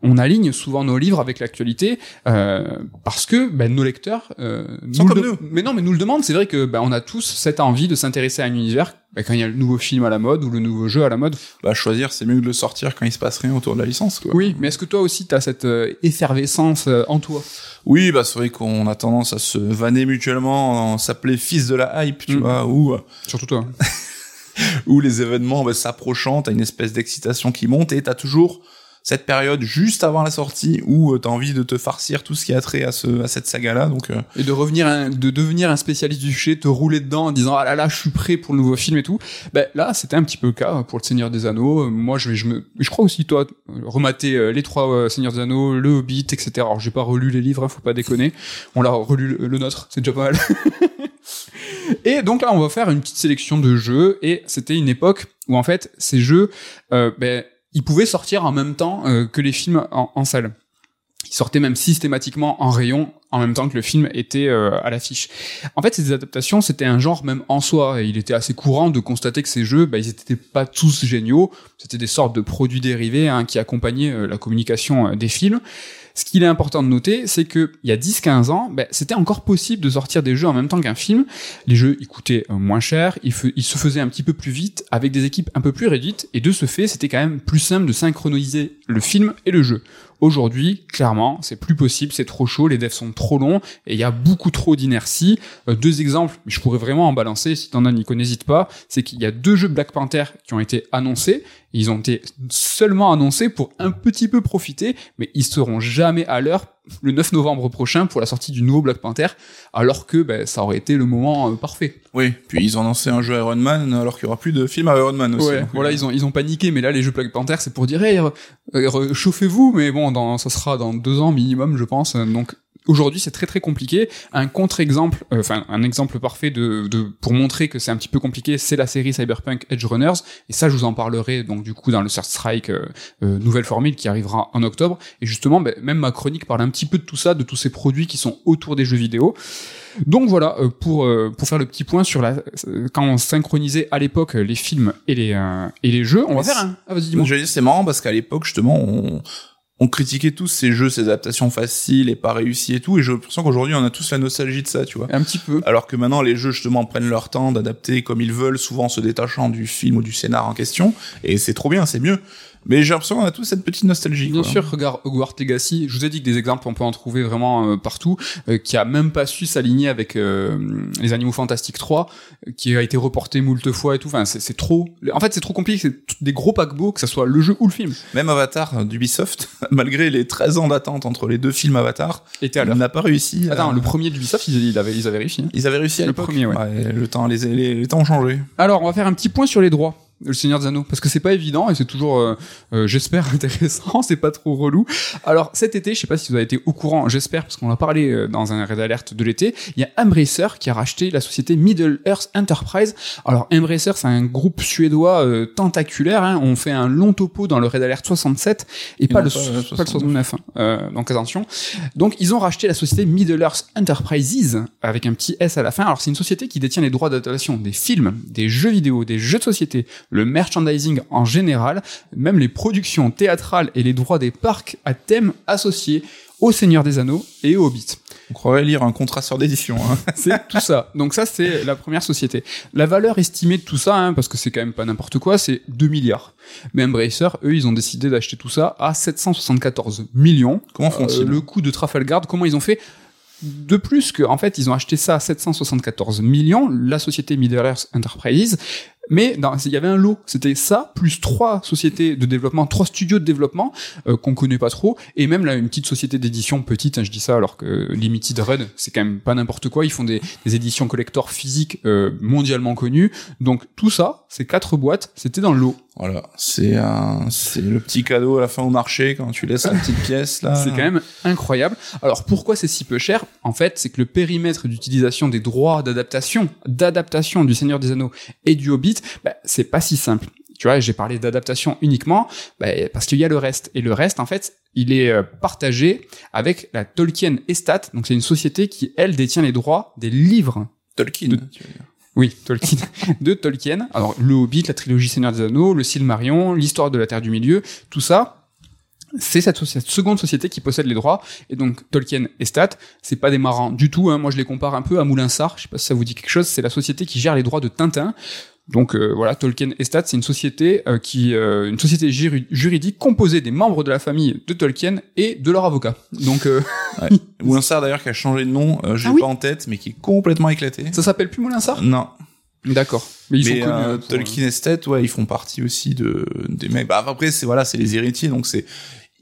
On aligne souvent nos livres avec l'actualité euh, parce que ben, nos lecteurs euh, Sont nous comme nous. mais non mais nous le demandent c'est vrai que ben, on a tous cette envie de s'intéresser à un univers ben, quand il y a le nouveau film à la mode ou le nouveau jeu à la mode Bah, choisir, c'est mieux que de le sortir quand il se passe rien autour de la licence, quoi. oui mais est-ce que toi aussi t'as cette euh, effervescence en toi? Oui, bah, c'est vrai qu'on a tendance à se vanner mutuellement, en s'appeler fils de la hype, tu Mm. vois, ou, surtout toi où les événements bah, s'approchant, t'as une espèce d'excitation qui monte et t'as toujours cette période juste avant la sortie où euh, t'as envie de te farcir tout ce qui a trait à, ce, à cette saga-là, donc euh, et de revenir un- de devenir un spécialiste du sujet te rouler dedans en disant ah là là je suis prêt pour le nouveau film et tout. Ben là c'était un petit peu le cas pour le Seigneur des Anneaux. Euh, moi je je me je crois aussi toi remater euh, les trois Seigneurs des Anneaux le Hobbit etc alors j'ai pas relu les livres hein, faut pas déconner. On l'a relu le, le nôtre c'est déjà pas mal. Et donc là on va faire une petite sélection de jeux et c'était une époque où en fait ces jeux ben ils pouvaient sortir en même temps euh, que les films en, salle ils sortaient même systématiquement en rayon en même temps que le film était euh, à l'affiche. En fait, ces adaptations, c'était un genre même en soi, et il était assez courant de constater que ces jeux, bah, ils étaient pas tous géniaux, c'était des sortes de produits dérivés hein, qui accompagnaient euh, la communication des films. Ce qu'il est important de noter, c'est que il y a 10-15 ans, bah, c'était encore possible de sortir des jeux en même temps qu'un film. Les jeux, ils coûtaient euh, moins cher, ils, ils se faisaient un petit peu plus vite, avec des équipes un peu plus réduites, et de ce fait, c'était quand même plus simple de synchroniser le film et le jeu. Aujourd'hui, clairement, c'est plus possible, c'est trop chaud, les devs sont trop longs et il y a beaucoup trop d'inertie. Euh, deux exemples, mais je pourrais vraiment en balancer, si t'en as Nico, n'hésite pas, c'est qu'il y a deux jeux Black Panther qui ont été annoncés, ils ont été seulement annoncés pour un petit peu profiter, mais ils seront jamais à l'heure le 9 novembre prochain pour la sortie du nouveau Black Panther, alors que ben, ça aurait été le moment euh, parfait. oui. Puis ils ont lancé un jeu Iron Man alors qu'il y aura plus de film à Iron Man aussi. Ouais, donc, voilà, euh, ils ont ils ont paniqué, mais là les jeux Black Panther c'est pour dire hey, re- chauffez-vous, mais bon, dans, ça sera dans deux ans minimum, je pense. Donc aujourd'hui c'est très très compliqué. Un contre-exemple, euh, enfin un exemple parfait de, de pour montrer que c'est un petit peu compliqué, c'est la série Cyberpunk Edge Runners. Et ça, je vous en parlerai donc du coup dans le Third Strike euh, euh, nouvelle formule qui arrivera en octobre. Et justement, ben, même ma chronique parle un petit peu de tout ça, de tous ces produits qui sont autour des jeux vidéo. Donc voilà, euh, pour pour faire le petit point sur la quand on synchronisait à l'époque les films et les et les jeux, on va faire un. Ah vas-y dis-moi. C'est marrant parce qu'à l'époque justement on on critiquait tous ces jeux, ces adaptations faciles et pas réussies et tout, et je sens qu'aujourd'hui on a tous la nostalgie de ça, tu vois. Un petit peu. Alors que maintenant les jeux justement prennent leur temps d'adapter comme ils veulent, souvent en se détachant du film ou du scénar en question, et c'est trop bien, c'est mieux. Mais j'ai l'impression qu'on a tous cette petite nostalgie. Bien sûr, regarde Hogwarts Legacy. Je vous ai dit que des exemples, on peut en trouver vraiment euh, partout. Euh, qui a même pas su s'aligner avec euh, les Animaux Fantastiques 3, qui a été reporté moult fois et tout. Enfin, c'est trop. En fait, c'est trop compliqué. C'est des gros paquebots, que ça soit le jeu ou le film. Même Avatar d'Ubisoft, malgré les 13 ans d'attente entre les deux films Avatar, n'a pas réussi. Attends, le premier d'Ubisoft, ils, ils, avaient, ils avaient réussi. Hein. Ils avaient réussi à Le premier, ouais. ouais. Le temps, les, les, les temps ont changé. Alors, on va faire un petit point sur les droits le Seigneur des Anneaux. Parce que c'est pas évident et c'est toujours euh, euh, j'espère intéressant c'est pas trop relou. Alors cet été je sais pas si vous avez été au courant j'espère parce qu'on a parlé euh, dans un raid alerte de l'été il y a Embracer qui a racheté la société Middle Earth Enterprise. Alors Embracer c'est un groupe suédois tentaculaire hein. on fait un long topo dans le raid alerte 67 et, pas, le, pas, le 69 hein. donc attention. Donc ils ont racheté la société Middle Earth Enterprises avec un petit S à la fin. Alors c'est une société qui détient les droits d'adaptation des films des jeux vidéo des jeux de société le merchandising en général, même les productions théâtrales et les droits des parcs à thème associés au Seigneur des Anneaux et au Hobbit. On croirait lire un contrat sur d'édition. Hein. c'est tout ça. Donc ça, c'est la première société. La valeur estimée de tout ça, hein, parce que c'est quand même pas n'importe quoi, c'est 2 milliards. Mais Embracer, eux, ils ont décidé d'acheter tout ça à 774 millions. Comment font-ils? Euh, Le coût de Trafalgar, comment ils ont fait? De plus que, en fait, ils ont acheté ça à 774 millions, la société Middle Earth Enterprises, mais il y avait un lot. C'était ça, plus trois sociétés de développement, trois studios de développement euh, qu'on connaît pas trop, et même là une petite société d'édition petite. Hein, je dis ça alors que Limited Red, c'est quand même pas n'importe quoi. Ils font des, éditions collector physiques euh, mondialement connues. Donc tout ça, ces quatre boîtes, c'était dans le lot. Voilà, c'est un, c'est le petit cadeau à la fin au marché quand tu laisses la petite pièce là. C'est quand même incroyable. Alors pourquoi c'est si peu cher? En fait, c'est que le périmètre d'utilisation des droits d'adaptation, d'adaptation du Seigneur des Anneaux et du Hobbit bah, c'est pas si simple. Tu vois, j'ai parlé d'adaptation uniquement bah, parce qu'il y a le reste. Et le reste, en fait, il est euh, partagé avec la Tolkien Estate. Donc c'est une société qui, elle, détient les droits des livres. Tolkien, tu veux dire. Oui, Tolkien, de Tolkien. Alors, le Hobbit, la trilogie Seigneur des Anneaux, le Silmarillion, l'histoire de la Terre du Milieu, tout ça, c'est cette, seconde société qui possède les droits et donc Tolkien et Stat c'est pas des marrants du tout hein. moi je les compare un peu à Moulinsart je sais pas si ça vous dit quelque chose c'est la société qui gère les droits de Tintin donc euh, voilà, Tolkien Estate, c'est une société euh, qui, euh, une société juridique composée des membres de la famille de Tolkien et de leur avocat. Donc euh... Moulinsart d'ailleurs qui a changé de nom, je l'ai ah pas en tête, mais qui est complètement éclaté. Ça s'appelle plus Moulinsart? Non. D'accord. Mais ils sont connus. Hein, Tolkien Estate, ouais, ils font partie aussi de des mecs. Bah, après, c'est voilà, c'est les héritiers, donc c'est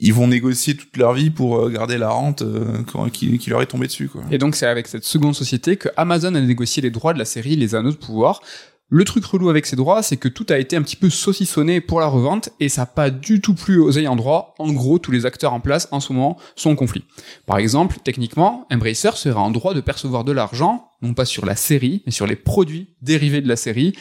ils vont négocier toute leur vie pour garder la rente qui, qui, leur est tombée dessus. Quoi. Et donc c'est avec cette seconde société que Amazon a négocié les droits de la série Les Anneaux de Pouvoir le truc relou avec ces droits, c'est que tout a été un petit peu saucissonné pour la revente et ça n'a pas du tout plu aux ayants droit. En gros, tous les acteurs en place en ce moment sont en conflit. Par exemple, techniquement, Embracer sera en droit de percevoir de l'argent, non pas sur la série, mais sur les produits dérivés de la série.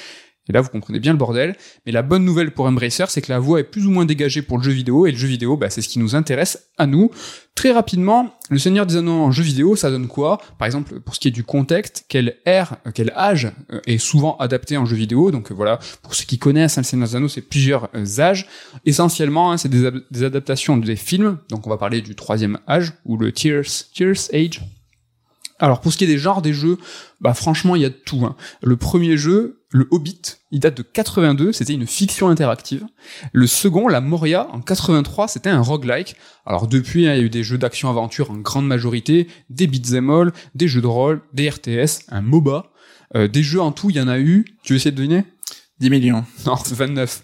Et là, vous comprenez bien le bordel. Mais la bonne nouvelle pour Embracer, c'est que la voie est plus ou moins dégagée pour le jeu vidéo, et le jeu vidéo, bah, c'est ce qui nous intéresse à nous. Très rapidement, le Seigneur des Anneaux en jeu vidéo, ça donne quoi? Par exemple, pour ce qui est du contexte, quel ère, euh, quel âge euh, est souvent adapté en jeu vidéo? Donc euh, voilà, pour ceux qui connaissent hein, le Seigneur des Anneaux, c'est plusieurs âges. Essentiellement, hein, c'est des, des, adaptations des films. Donc on va parler du troisième âge ou le Tears, Tears Age. Alors pour ce qui est des genres des jeux, bah franchement il y a de tout. Hein. Le premier jeu, le Hobbit, il date de 82, c'était une fiction interactive. Le second, la Moria, en 83, c'était un roguelike. Alors depuis, hein, il y a eu des jeux d'action-aventure en grande majorité, des beat'em all, des jeux de rôle, des RTS, un MOBA. Euh, des jeux en tout, il y en a eu, tu veux essayer de deviner? 10 millions. Non, c'est 29.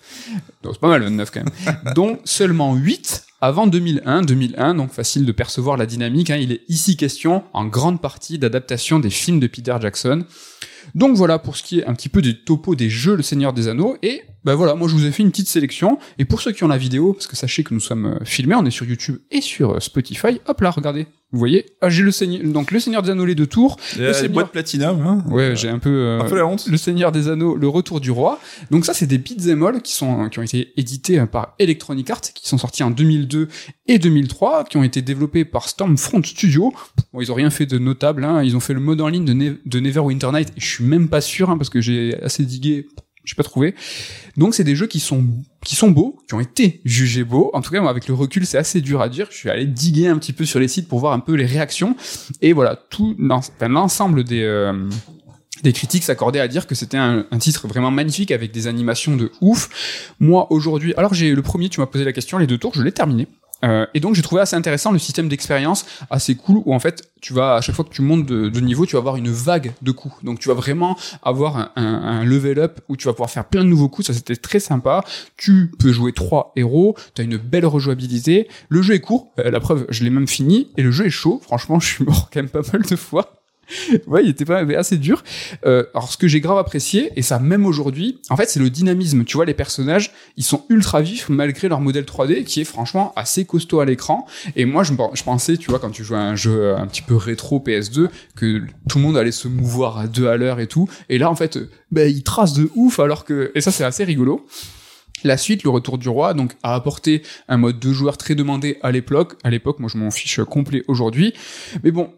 Donc c'est pas mal 29 quand même. dont seulement 8 avant 2001, 2001, donc facile de percevoir la dynamique, hein, il est ici question en grande partie d'adaptation des films de Peter Jackson. Donc voilà pour ce qui est un petit peu des topos des jeux Le Seigneur des Anneaux, et ben voilà, moi je vous ai fait une petite sélection, et pour ceux qui ont la vidéo, parce que sachez que nous sommes euh, filmés, on est sur YouTube et sur euh, Spotify, hop là, regardez, Vous voyez Ah, j'ai le Seigneur, donc le Seigneur des Anneaux, les deux tours. Le Seigneur- boîte platinum, hein. Ouais, j'ai un peu, euh, Un peu la honte. le Seigneur des Anneaux, le Retour du Roi. Donc ça, c'est des beat'em all qui sont qui ont été édités euh, par Electronic Arts, qui sont sortis en 2002 et 2003, qui ont été développés par Stormfront Studio. Bon, ils ont rien fait de notable. Hein. Ils ont fait le mode en ligne de, Ne- de Neverwinter Night. Et je suis même pas sûr hein, parce que j'ai assez digué. J'ai pas trouvé. Donc c'est des jeux qui sont qui sont beaux, qui ont été jugés beaux. En tout cas, avec le recul, c'est assez dur à dire. Je suis allé diguer un petit peu sur les sites pour voir un peu les réactions. Et voilà, tout l'ensemble des euh, des critiques s'accordaient à dire que c'était un, un titre vraiment magnifique avec des animations de ouf. Moi aujourd'hui, alors j'ai le premier, tu m'as posé la question, les deux tours, je l'ai terminé. Euh, et donc j'ai trouvé assez intéressant le système d'expérience assez cool où en fait tu vas à chaque fois que tu montes de, niveau tu vas avoir une vague de coups. Donc tu vas vraiment avoir un level up où tu vas pouvoir faire plein de nouveaux coups. Ça c'était très sympa. Tu peux jouer trois héros. Tu as une belle rejouabilité. Le jeu est court. Euh, la preuve je l'ai même fini. Et le jeu est chaud. Franchement je suis mort quand même pas mal de fois ouais, il était pas mais assez dur. Euh, alors ce que j'ai grave apprécié et ça même aujourd'hui, en fait, c'est le dynamisme. Tu vois, les personnages, ils sont ultra vifs malgré leur modèle 3D qui est franchement assez costaud à l'écran. Et moi, je, pensais, tu vois, quand tu joues à un jeu un petit peu rétro PS2, que tout le monde allait se mouvoir à deux à l'heure et tout. Et là, en fait, euh, ben, ils tracent de ouf alors que et ça, c'est assez rigolo. La suite, le retour du roi, donc a apporté un mode de joueur très demandé à l'époque. À l'époque, moi je m'en fiche complet aujourd'hui. Mais bon,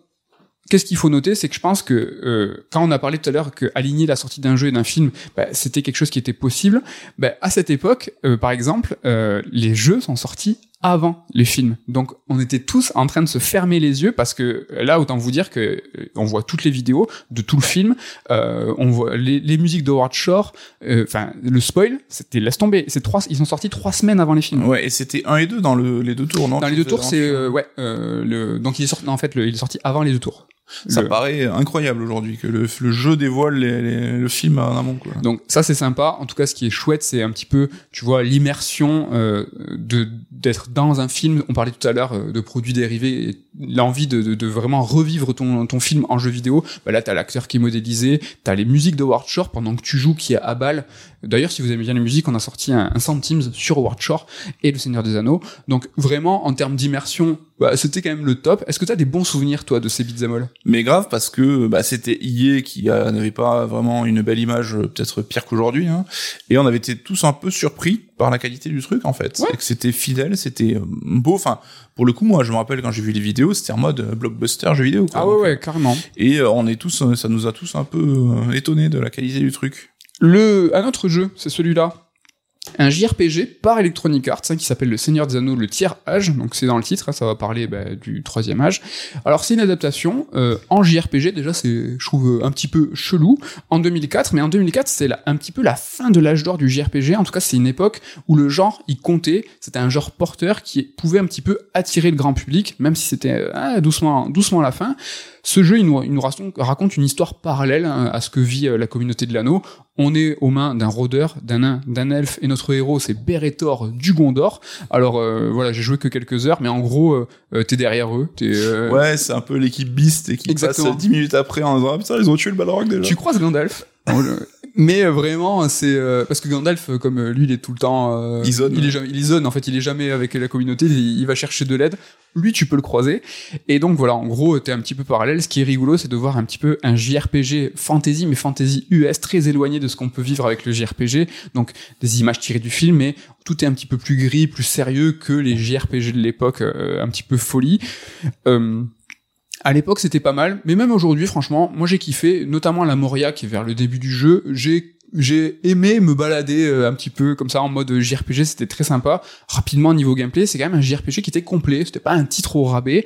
Qu'est-ce qu'il faut noter, c'est que je pense que euh, quand on a parlé tout à l'heure que aligner la sortie d'un jeu et d'un film, bah, c'était quelque chose qui était possible. Bah, à cette époque, euh, par exemple, euh, les jeux sont sortis avant les films. Donc on était tous en train de se fermer les yeux parce que euh, là autant vous dire que euh, on voit toutes les vidéos de tout le film, euh, on voit les, les musiques de Howard Shore, euh, enfin le spoil, c'était laisse tomber. C'est trois, ils sont sortis trois semaines avant les films. Ouais, et c'était 1 et 2 dans le, les deux tours, non? Dans les deux tours, c'est euh, ouais, euh, le donc il est sorti non, en fait le- il est sorti avant les deux tours. Ça Le- paraît incroyable aujourd'hui que le, le jeu dévoile les- les- le film en amont, quoi. Donc ça c'est sympa. En tout cas, ce qui est chouette, c'est un petit peu, tu vois, l'immersion euh, de d'être dans un film. On parlait tout à l'heure euh, de produits dérivés, et l'envie de, de, de vraiment revivre ton ton film en jeu vidéo. Bah là, t'as l'acteur qui est modélisé, t'as les musiques de Shore pendant que tu joues, qui est à balle. D'ailleurs, si vous aimez bien les musiques, on a sorti un, un Sound Teams sur Shore et le Seigneur des Anneaux. Donc vraiment, en termes d'immersion, bah, c'était quand même le top. Est-ce que t'as des bons souvenirs toi de ces beat'em Mais grave parce que bah, c'était EA qui euh, n'avait pas vraiment une belle image, euh, peut-être pire qu'aujourd'hui, hein. et on avait été tous un peu surpris par la qualité du truc en fait, Ouais. et que c'était fidèle, c'était euh, beau. Enfin, pour le coup, moi, je me rappelle quand j'ai vu les vidéos, c'était en mode blockbuster jeu vidéo. Quoi. Ah ouais ouais, carrément. Et on est tous, ça nous a tous un peu étonnés de la qualité du truc. Le, un autre jeu, c'est celui-là. Un JRPG par Electronic Arts hein, qui s'appelle Le Seigneur des Anneaux, le tiers âge. Donc c'est dans le titre, hein, ça va parler bah, du troisième âge. Alors c'est une adaptation euh, en JRPG. Déjà c'est, je trouve, un petit peu chelou. En 2004, mais en 2004 c'est un petit peu la fin de l'âge d'or du JRPG. En tout cas c'est une époque où le genre il comptait. C'était un genre porteur qui pouvait un petit peu attirer le grand public, même si c'était euh, ah, doucement, doucement la fin. Ce jeu, il nous, il nous raconte, une histoire parallèle hein, à ce que vit euh, la communauté de l'anneau. On est aux mains d'un rôdeur, d'un nain, d'un elfe, et notre héros, c'est Beretor du Gondor. Alors euh, voilà, j'ai joué que quelques heures, mais en gros, euh, t'es derrière eux. T'es, euh, Ouais, c'est un peu l'équipe Beast et qui Exactement. passe 10 minutes après en disant ah, putain ils ont tué le Balrog déjà. Tu croises Gandalf. Mais euh, vraiment, c'est euh, parce que Gandalf, euh, comme euh, lui, il est tout le temps, euh, Il zone. il est jamais, il zone. En fait, il est jamais avec la communauté. Il, il va chercher de l'aide. Lui, tu peux le croiser. Et donc voilà, en gros, t'es un petit peu parallèle. Ce qui est rigolo, c'est de voir un petit peu un JRPG fantasy, mais fantasy US très éloigné de ce qu'on peut vivre avec le JRPG. Donc des images tirées du film, mais tout est un petit peu plus gris, plus sérieux que les JRPG de l'époque, euh, un petit peu folie. Euh, à l'époque, c'était pas mal, mais même aujourd'hui, franchement, moi j'ai kiffé, notamment la Moria qui est vers le début du jeu. J'ai j'ai aimé me balader euh, un petit peu comme ça en mode JRPG, c'était très sympa. Rapidement niveau gameplay, c'est quand même un JRPG qui était complet, c'était pas un titre au rabais,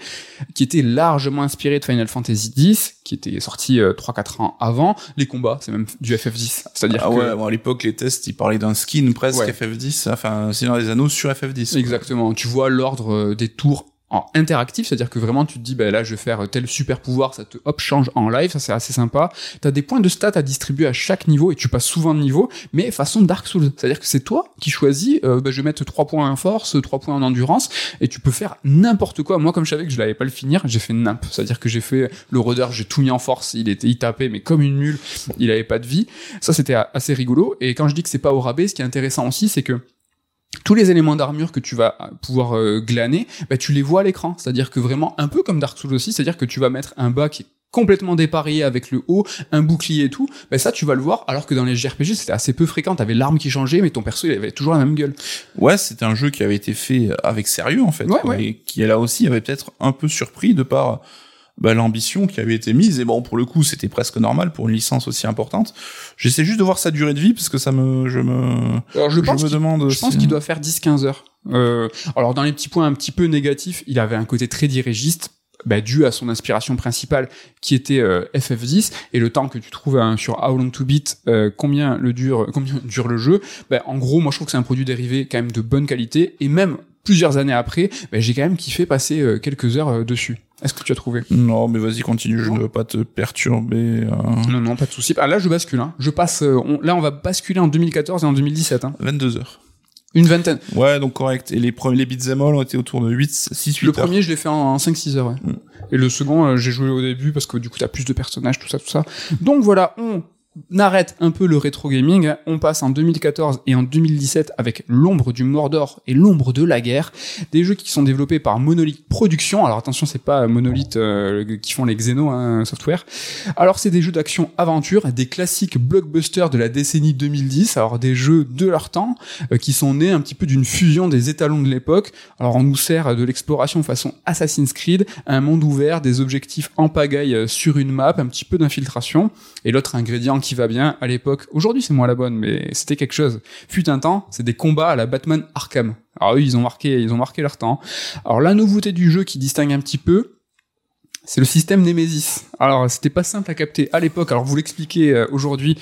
qui était largement inspiré de Final Fantasy X, qui était sorti euh, 3-4 ans avant. Les combats, c'est même du FF10, c'est-à-dire Ah que ouais, bon, à l'époque, les tests, ils parlaient d'un skin presque Ouais. FF10, enfin, Seigneur des Anneaux sur FF10. quoi. Exactement. Tu vois l'ordre euh, des tours en interactif, c'est-à-dire que vraiment tu te dis, ben là je vais faire tel super pouvoir, ça te hop change en live, ça c'est assez sympa. T'as des points de stats à distribuer à chaque niveau et tu passes souvent de niveau, mais façon Dark Souls, c'est-à-dire que c'est toi qui choisis, euh, ben, je vais mettre 3 points en force, 3 points en endurance, et tu peux faire n'importe quoi. Moi comme je savais que je l'avais pas le finir, j'ai fait nimp, c'est-à-dire que j'ai fait le rôdeur, j'ai tout mis en force, il était il tapait mais comme une mule, il avait pas de vie. Ça c'était assez rigolo. Et quand je dis que c'est pas au rabais, ce qui est intéressant aussi, c'est que tous les éléments d'armure que tu vas pouvoir euh, glaner, bah, tu les vois à l'écran. C'est-à-dire que vraiment, un peu comme Dark Souls aussi, c'est-à-dire que tu vas mettre un bas qui est complètement dépareillé avec le haut, un bouclier et tout, bah ça tu vas le voir, alors que dans les JRPG c'était assez peu fréquent, t'avais l'arme qui changeait, mais ton perso il avait toujours la même gueule. Ouais, c'était un jeu qui avait été fait avec sérieux en fait, Ouais, quoi, ouais. et qui là aussi avait peut-être un peu surpris de par bah, l'ambition qui avait été mise, et bon pour le coup c'était presque normal pour une licence aussi importante. J'essaie juste de voir sa durée de vie, parce que ça me... Je me... Alors je pense me demande Je pense si- qu'il doit faire 10-15 heures. Euh, alors dans les petits points un petit peu négatifs, il avait un côté très dirigiste, bah, dû à son inspiration principale qui était euh, FF10 et le temps que tu trouves hein, sur How Long to Beat, euh, combien le dure, combien dure le jeu. Bah, en gros, moi je trouve que c'est un produit dérivé quand même de bonne qualité et même plusieurs années après, bah, j'ai quand même kiffé passer euh, quelques heures euh, dessus. Est-ce que tu as trouvé? Non, mais vas-y, continue, je Non. ne veux pas te perturber. euh, Non, non, pas de souci. Ah, là, je bascule. Hein. Je passe. euh, on- là, on va basculer en 2014 et en 2017. Hein. 22 heures. Une vingtaine. Ouais, donc correct. Et les premiers les beat'em all ont été autour de 8, 6, 8 Le heures. premier, je l'ai fait en 5-6 heures. ouais. Mm. Et le second, euh, j'ai joué au début parce que du coup, t'as plus de personnages, tout ça, tout ça. Donc voilà, on arrête un peu le rétro gaming. On passe en 2014 et en 2017 avec l'ombre du Mordor et l'ombre de la guerre. Des jeux qui sont développés par Monolith Productions. Alors attention, c'est pas Monolith euh, qui font les Xeno hein, software. Alors c'est des jeux d'action-aventure, des classiques blockbusters de la décennie 2010. Alors des jeux de leur temps euh, qui sont nés un petit peu d'une fusion des étalons de l'époque. Alors on nous sert de l'exploration façon Assassin's Creed, un monde ouvert, des objectifs en pagaille euh, sur une map, un petit peu d'infiltration. Et l'autre ingrédient qui va bien à l'époque, aujourd'hui c'est moins la bonne, mais c'était quelque chose. Fut un temps, c'est des combats à la Batman Arkham. Alors eux, ils ont marqué, ils ont marqué leur temps. Alors la nouveauté du jeu qui distingue un petit peu, c'est le système Nemesis. Alors c'était pas simple à capter à l'époque. Alors vous l'expliquez euh, aujourd'hui,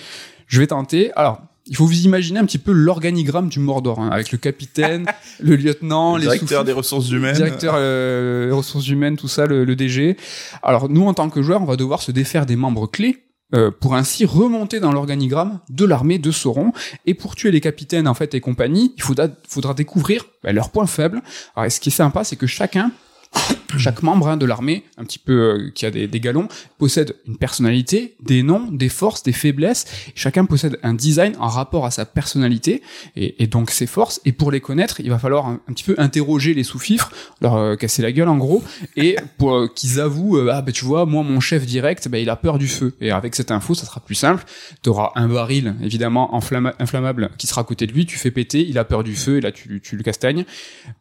je vais tenter. Alors il faut vous imaginer un petit peu l'organigramme du Mordor, hein, avec le capitaine, le lieutenant, les directeur des ressources humaines. directeur euh, des ressources humaines, tout ça, le, le DG. Alors nous, en tant que joueurs, on va devoir se défaire des membres clés euh, pour ainsi remonter dans l'organigramme de l'armée de Sauron. Et pour tuer les capitaines en fait et compagnie, il faudra, découvrir bah, leurs points faibles. Alors et ce qui est sympa, c'est que chacun chaque membre hein, de l'armée, un petit peu euh, qui a des, des galons, possède une personnalité, des noms, des forces, des faiblesses. Chacun possède un design en rapport à sa personnalité et, et donc ses forces. Et pour les connaître, il va falloir un, un petit peu interroger les sous-fifres, leur euh, casser la gueule en gros, et pour euh, qu'ils avouent, ah ben tu vois, moi mon chef direct, ben il a peur du feu. Et avec cette info, ça sera plus simple. Tu auras un baril évidemment inflammable qui sera à côté de lui, tu fais péter, il a peur du feu et là tu, tu le castagnes.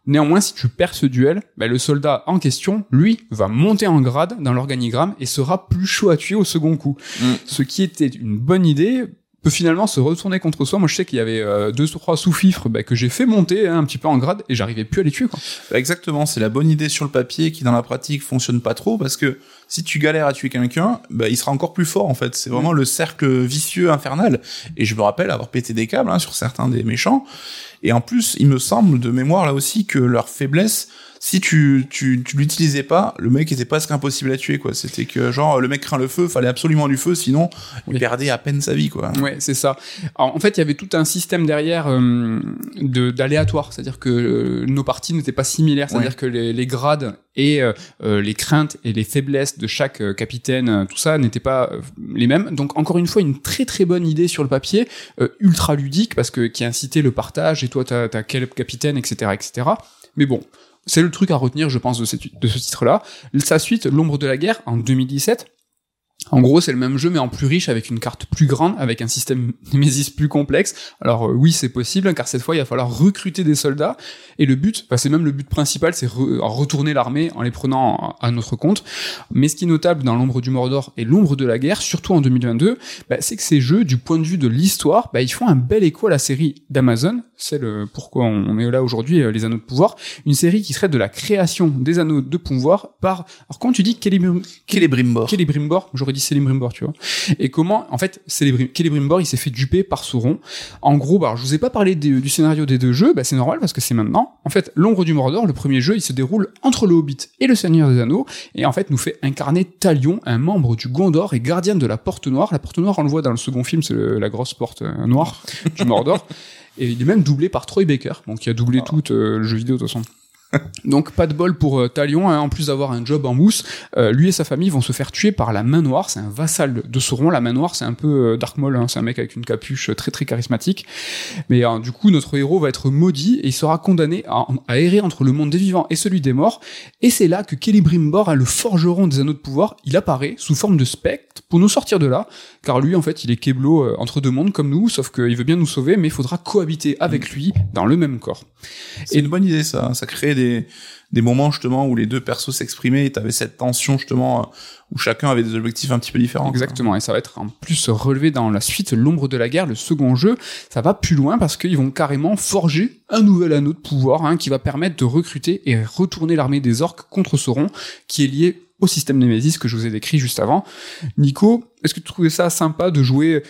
Néanmoins, si tu perds ce duel, ben, le soldat en question, lui, va monter en grade dans l'organigramme et sera plus chaud à tuer au second coup. Mm. Ce qui était une bonne idée peut finalement se retourner contre soi. Moi, je sais qu'il y avait euh, deux ou trois sous-fifres ben, que j'ai fait monter hein, un petit peu en grade et j'arrivais plus à les tuer. Quoi. Bah, exactement, c'est la bonne idée sur le papier qui dans la pratique fonctionne pas trop parce que si tu galères à tuer quelqu'un, bah, il sera encore plus fort en fait. C'est vraiment le cercle vicieux infernal. Et je me rappelle avoir pété des câbles hein, sur certains des méchants. Et en plus, il me semble de mémoire là aussi que leur faiblesse, si tu tu, tu l'utilisais pas, le mec était presque impossible à tuer quoi. C'était que genre le mec craint le feu, fallait absolument du feu, sinon il Oui. perdait à peine sa vie quoi. Ouais, c'est ça. Alors, en fait, il y avait tout un système derrière euh, de d'aléatoire, c'est-à-dire que euh, nos parties n'étaient pas similaires, c'est-à-dire Ouais. que les, les grades et euh, euh, les craintes et les faiblesses de chaque capitaine, tout ça n'étaient pas les mêmes. Donc encore une fois, une très très bonne idée sur le papier, ultra ludique parce que qui incitait le partage et toi t'as t'as quel capitaine, etc., etc. Mais bon. C'est le truc à retenir, je pense, de, ce titre-là. Sa suite, L'ombre de la guerre, en 2017, en gros, c'est le même jeu, mais en plus riche, avec une carte plus grande, avec un système Nemesis plus complexe. Alors euh, oui, c'est possible, car cette fois, il va falloir recruter des soldats. Et le but, enfin, c'est même le but principal, c'est re- retourner l'armée en les prenant à notre compte. Mais ce qui est notable dans l'ombre du Mordor et l'ombre de la guerre, surtout en 2022, bah, c'est que ces jeux, du point de vue de l'histoire, bah, ils font un bel écho à la série d'Amazon, celle euh, pourquoi on est là aujourd'hui, euh, les Anneaux de pouvoir, une série qui traite de la création des Anneaux de pouvoir par... Alors quand tu dis Celebrimbor. Celebrimbor, j'aurais dit Celebrimbor, tu vois. Et comment, en fait, Celebrimbor, il s'est fait duper par Sauron. En gros, bah, alors, je vous ai pas parlé des- du scénario des deux jeux, bah, c'est normal parce que c'est maintenant. En fait, l'ombre du Mordor, le premier jeu, il se déroule entre le Hobbit et le Seigneur des Anneaux, et en fait, nous fait incarner Talion, un membre du Gondor et gardien de la Porte Noire. La Porte Noire, on le voit dans le second film, c'est la grosse porte euh, noire du Mordor. Et il est même doublé par Troy Baker, donc qui a doublé tout euh, le jeu vidéo de toute façon. Donc pas de bol pour euh, Talion, hein. en plus d'avoir un job en mousse, euh, lui et sa famille vont se faire tuer par la Main Noire, c'est un vassal de Sauron, la Main Noire. C'est un peu euh, Dark Maul, hein. c'est un mec avec une capuche très très charismatique, mais du coup notre héros va être maudit et il sera condamné à, errer entre le monde des vivants et celui des morts, et c'est là que Celebrimbor, le forgeron des anneaux de pouvoir, il apparaît sous forme de spectre. Pour nous sortir de là, car lui en fait il est Keblo euh, entre deux mondes comme nous, sauf qu'il veut bien nous sauver, mais il faudra cohabiter avec lui dans le même corps. C'est une bonne idée ça. Ça crée des des moments justement où les deux persos s'exprimaient et t'avais cette tension justement où chacun avait des objectifs un petit peu différents. Exactement, et ça va être en plus relevé dans la suite L'ombre de la guerre, le second jeu, ça va plus loin parce qu'ils vont carrément forger un nouvel anneau de pouvoir hein, qui va permettre de recruter et retourner l'armée des orques contre Sauron, qui est lié au système Nemesis que je vous ai décrit juste avant. Nico, est-ce que tu trouvais ça sympa de jouer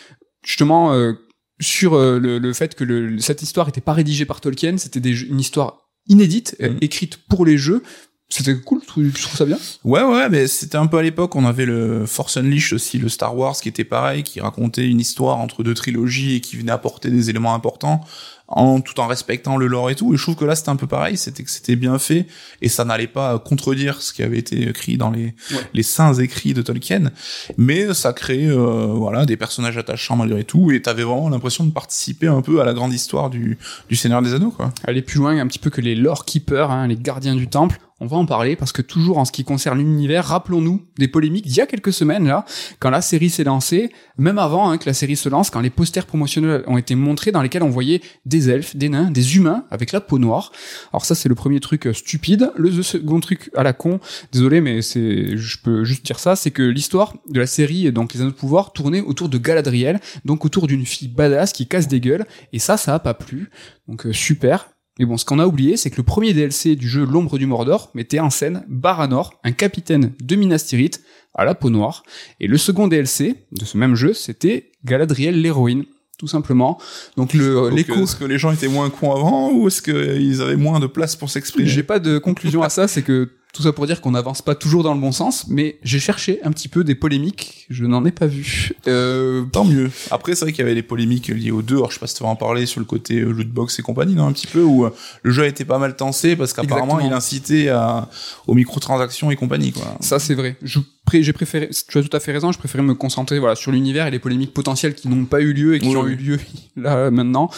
justement euh, sur euh, le, le fait que le, cette histoire n'était pas rédigée par Tolkien, c'était une histoire inédite, Mhm. écrite pour les jeux. C'était cool, tu trouves, tu trouves ça bien? Ouais, ouais, mais c'était un peu à l'époque, on avait le Force Unleashed aussi, le Star Wars, qui était pareil, qui racontait une histoire entre deux trilogies et qui venait apporter des éléments importants, en tout en respectant le lore et tout. Et je trouve que là, c'était un peu pareil, c'était que c'était bien fait, et ça n'allait pas contredire ce qui avait été écrit dans les, Ouais. les saints écrits de Tolkien, mais ça créait, euh, voilà, des personnages attachants malgré tout, et t'avais vraiment l'impression de participer un peu à la grande histoire du, du Seigneur des Anneaux, quoi. aller plus loin un petit peu que les lore keepers, hein, les gardiens du temple. On va en parler parce que toujours en ce qui concerne l'univers, rappelons-nous des polémiques d'il y a quelques semaines là, quand la série s'est lancée, même avant hein, que la série se lance, quand les posters promotionnels ont été montrés dans lesquels on voyait des elfes, des nains, des humains avec la peau noire. Alors ça c'est le premier truc euh, stupide. Le second truc à la con, désolé mais c'est, je peux juste dire ça, c'est que l'histoire de la série donc les anneaux de pouvoir tournait autour de Galadriel, donc autour d'une fille badass qui casse des gueules, et ça ça a pas plu. Donc euh, super. Mais bon, ce qu'on a oublié, c'est que le premier DLC du jeu L'ombre du Mordor mettait en scène Baranor, un capitaine de Minas Tirith à la peau noire. Et le second DLC de ce même jeu, c'était Galadriel l'héroïne, tout simplement. Donc le l'écho. Est-ce que les gens étaient moins cons avant, ou est-ce qu'ils avaient moins de place pour s'exprimer? J'ai pas de conclusion à ça, c'est que tout ça pour dire qu'on n'avance pas toujours dans le bon sens, mais j'ai cherché un petit peu des polémiques, je n'en ai pas vu. Euh, Tant mieux. Après, c'est vrai qu'il y avait des polémiques liées aux deux. Alors, je sais pas si tu vas en parler sur le côté euh, lootbox et compagnie, non, un petit peu, où euh, le jeu a été pas mal tensé parce qu'apparemment, il incitait à, aux microtransactions et compagnie, quoi. Ça, c'est vrai. Je j'ai préféré, tu as tout à fait raison, je préférais me concentrer voilà, sur l'univers et les polémiques potentielles qui n'ont pas eu lieu et qui Oui, ont oui. eu lieu là, maintenant.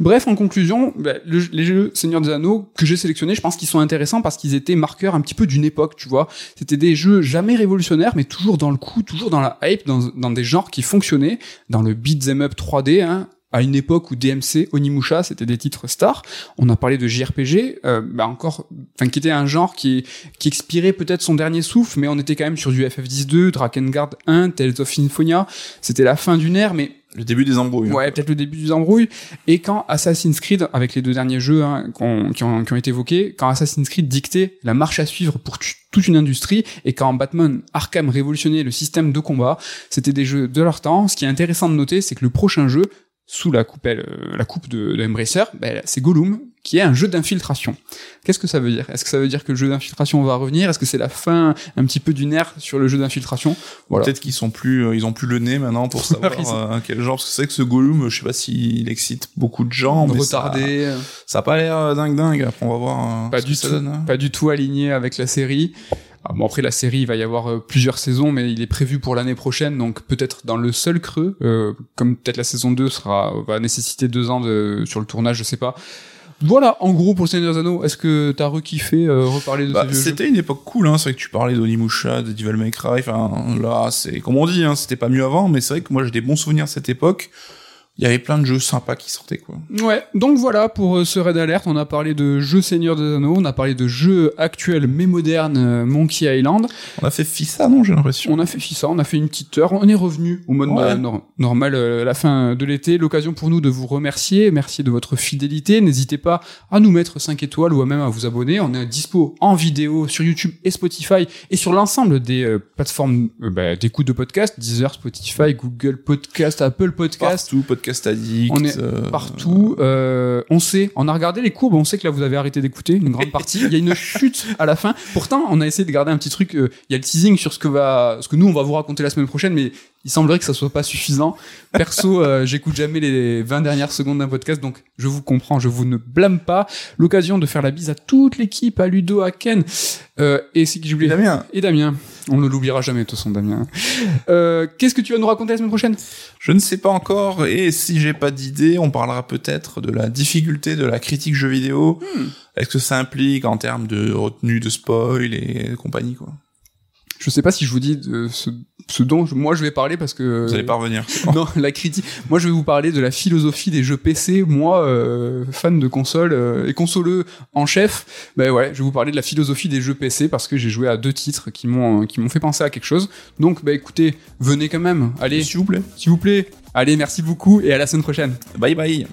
Bref, en conclusion, bah, le- les jeux Seigneur des Anneaux que j'ai sélectionnés, je pense qu'ils sont intéressants parce qu'ils étaient marqueurs un petit peu d'une époque, tu vois. C'était des jeux jamais révolutionnaires, mais toujours dans le coup, toujours dans la hype, dans, dans des genres qui fonctionnaient, dans le beat'em up 3D, hein, à une époque où DMC, Onimusha, c'était des titres stars. On a parlé de JRPG, euh, bah encore, enfin qui était un genre qui qui expirait peut-être son dernier souffle, mais on était quand même sur du FF10-2, Drakengard 1, Tales of Symphonia. C'était la fin d'une ère, mais Le début des embrouilles. hein. ouais, peut-être le début des embrouilles. Et quand Assassin's Creed, avec les deux derniers jeux hein, qui, ont, qui ont été évoqués, quand Assassin's Creed dictait la marche à suivre pour toute une industrie, et quand Batman Arkham révolutionnait le système de combat, c'était des jeux de leur temps. Ce qui est intéressant de noter, c'est que le prochain jeu, sous la coupelle, euh, la coupe de, de Embracer, ben, c'est Gollum, qui est un jeu d'infiltration. Qu'est-ce que ça veut dire? Est-ce que ça veut dire que le jeu d'infiltration va revenir? Est-ce que c'est la fin un petit peu d'une ère sur le jeu d'infiltration? Voilà. Peut-être qu'ils sont plus, euh, ils ont plus le nez maintenant pour savoir euh, quel genre. Parce que c'est vrai que ce Gollum, je sais pas s'il excite beaucoup de gens, mais ça, retardé. euh, ça a pas l'air dingue dingue. Après, on va voir Pas ce du que ça tout. donne. hein. pas du tout aligné avec la série. Ah, bon après la série il va y avoir euh, plusieurs saisons mais il est prévu pour l'année prochaine donc peut-être dans le seul creux euh, comme peut-être la saison 2 sera va nécessiter deux ans de sur le tournage je sais pas. Voilà en gros pour le Seigneur des Anneaux est-ce que t'as rekiffé euh, reparler de Bah, c'était une époque cool, hein. C'est vrai que tu parlais d'Onimusha, de Devil May Cry. Enfin, là, c'est comme on dit, hein, c'était pas mieux avant, mais c'est vrai que moi j'ai des bons souvenirs de cette époque. Il y avait plein de jeux sympas qui sortaient, quoi. Ouais, donc voilà pour euh, ce raid alerte, on a parlé de jeux Seigneur des Anneaux, on a parlé de jeux actuels mais modernes euh, Monkey Island, On a fait FISA, non, j'ai l'impression. on a fait ça, on a fait une petite heure, on est revenu au mode Ouais. euh, nor- normal euh, la fin de l'été, l'occasion pour nous de vous remercier, merci de votre fidélité, n'hésitez pas à nous mettre 5 étoiles ou à même à vous abonner, on est dispo en vidéo sur YouTube et Spotify et sur l'ensemble des euh, plateformes euh, bah, d'écoute de podcast, Deezer, Spotify, Google Podcast, Apple Podcast, Partout, podcast podcast addict. On est euh, partout. Euh, on sait, on a regardé les courbes, on sait que là vous avez arrêté d'écouter une grande partie. Il y a une chute à la fin. Pourtant, on a essayé de garder un petit truc. euh, Il y a le teasing sur ce que va, ce que nous on va vous raconter la semaine prochaine, mais il semblerait que ça soit pas suffisant. Perso, euh, j'écoute jamais les 20 dernières secondes d'un podcast, donc je vous comprends, je vous ne blâme pas. L'occasion de faire la bise à toute l'équipe, à Ludo, à Ken, euh, et c'est qui j'oublie. Damien, Et Damien. On ne l'oubliera jamais, de toute façon, Damien. Euh, Qu'est-ce que tu vas nous raconter la semaine prochaine? Je ne sais pas encore, et si j'ai pas d'idée, on parlera peut-être de la difficulté de la critique jeu vidéo. Hmm. Est-ce que ça implique en termes de retenue de spoil et compagnie, quoi? Je sais pas si je vous dis de ce, ce dont je- moi je vais parler parce que Vous allez pas revenir. non la critique. Moi je vais vous parler de la philosophie des jeux PC. Moi euh, fan de console euh, et consoleux en chef, ben ouais, je vais vous parler de la philosophie des jeux PC parce que j'ai joué à deux titres qui m'ont qui m'ont fait penser à quelque chose. Donc bah écoutez, venez quand même. Allez, S'il vous plaît. s'il vous plaît. Allez, merci beaucoup et à la semaine prochaine. Bye bye.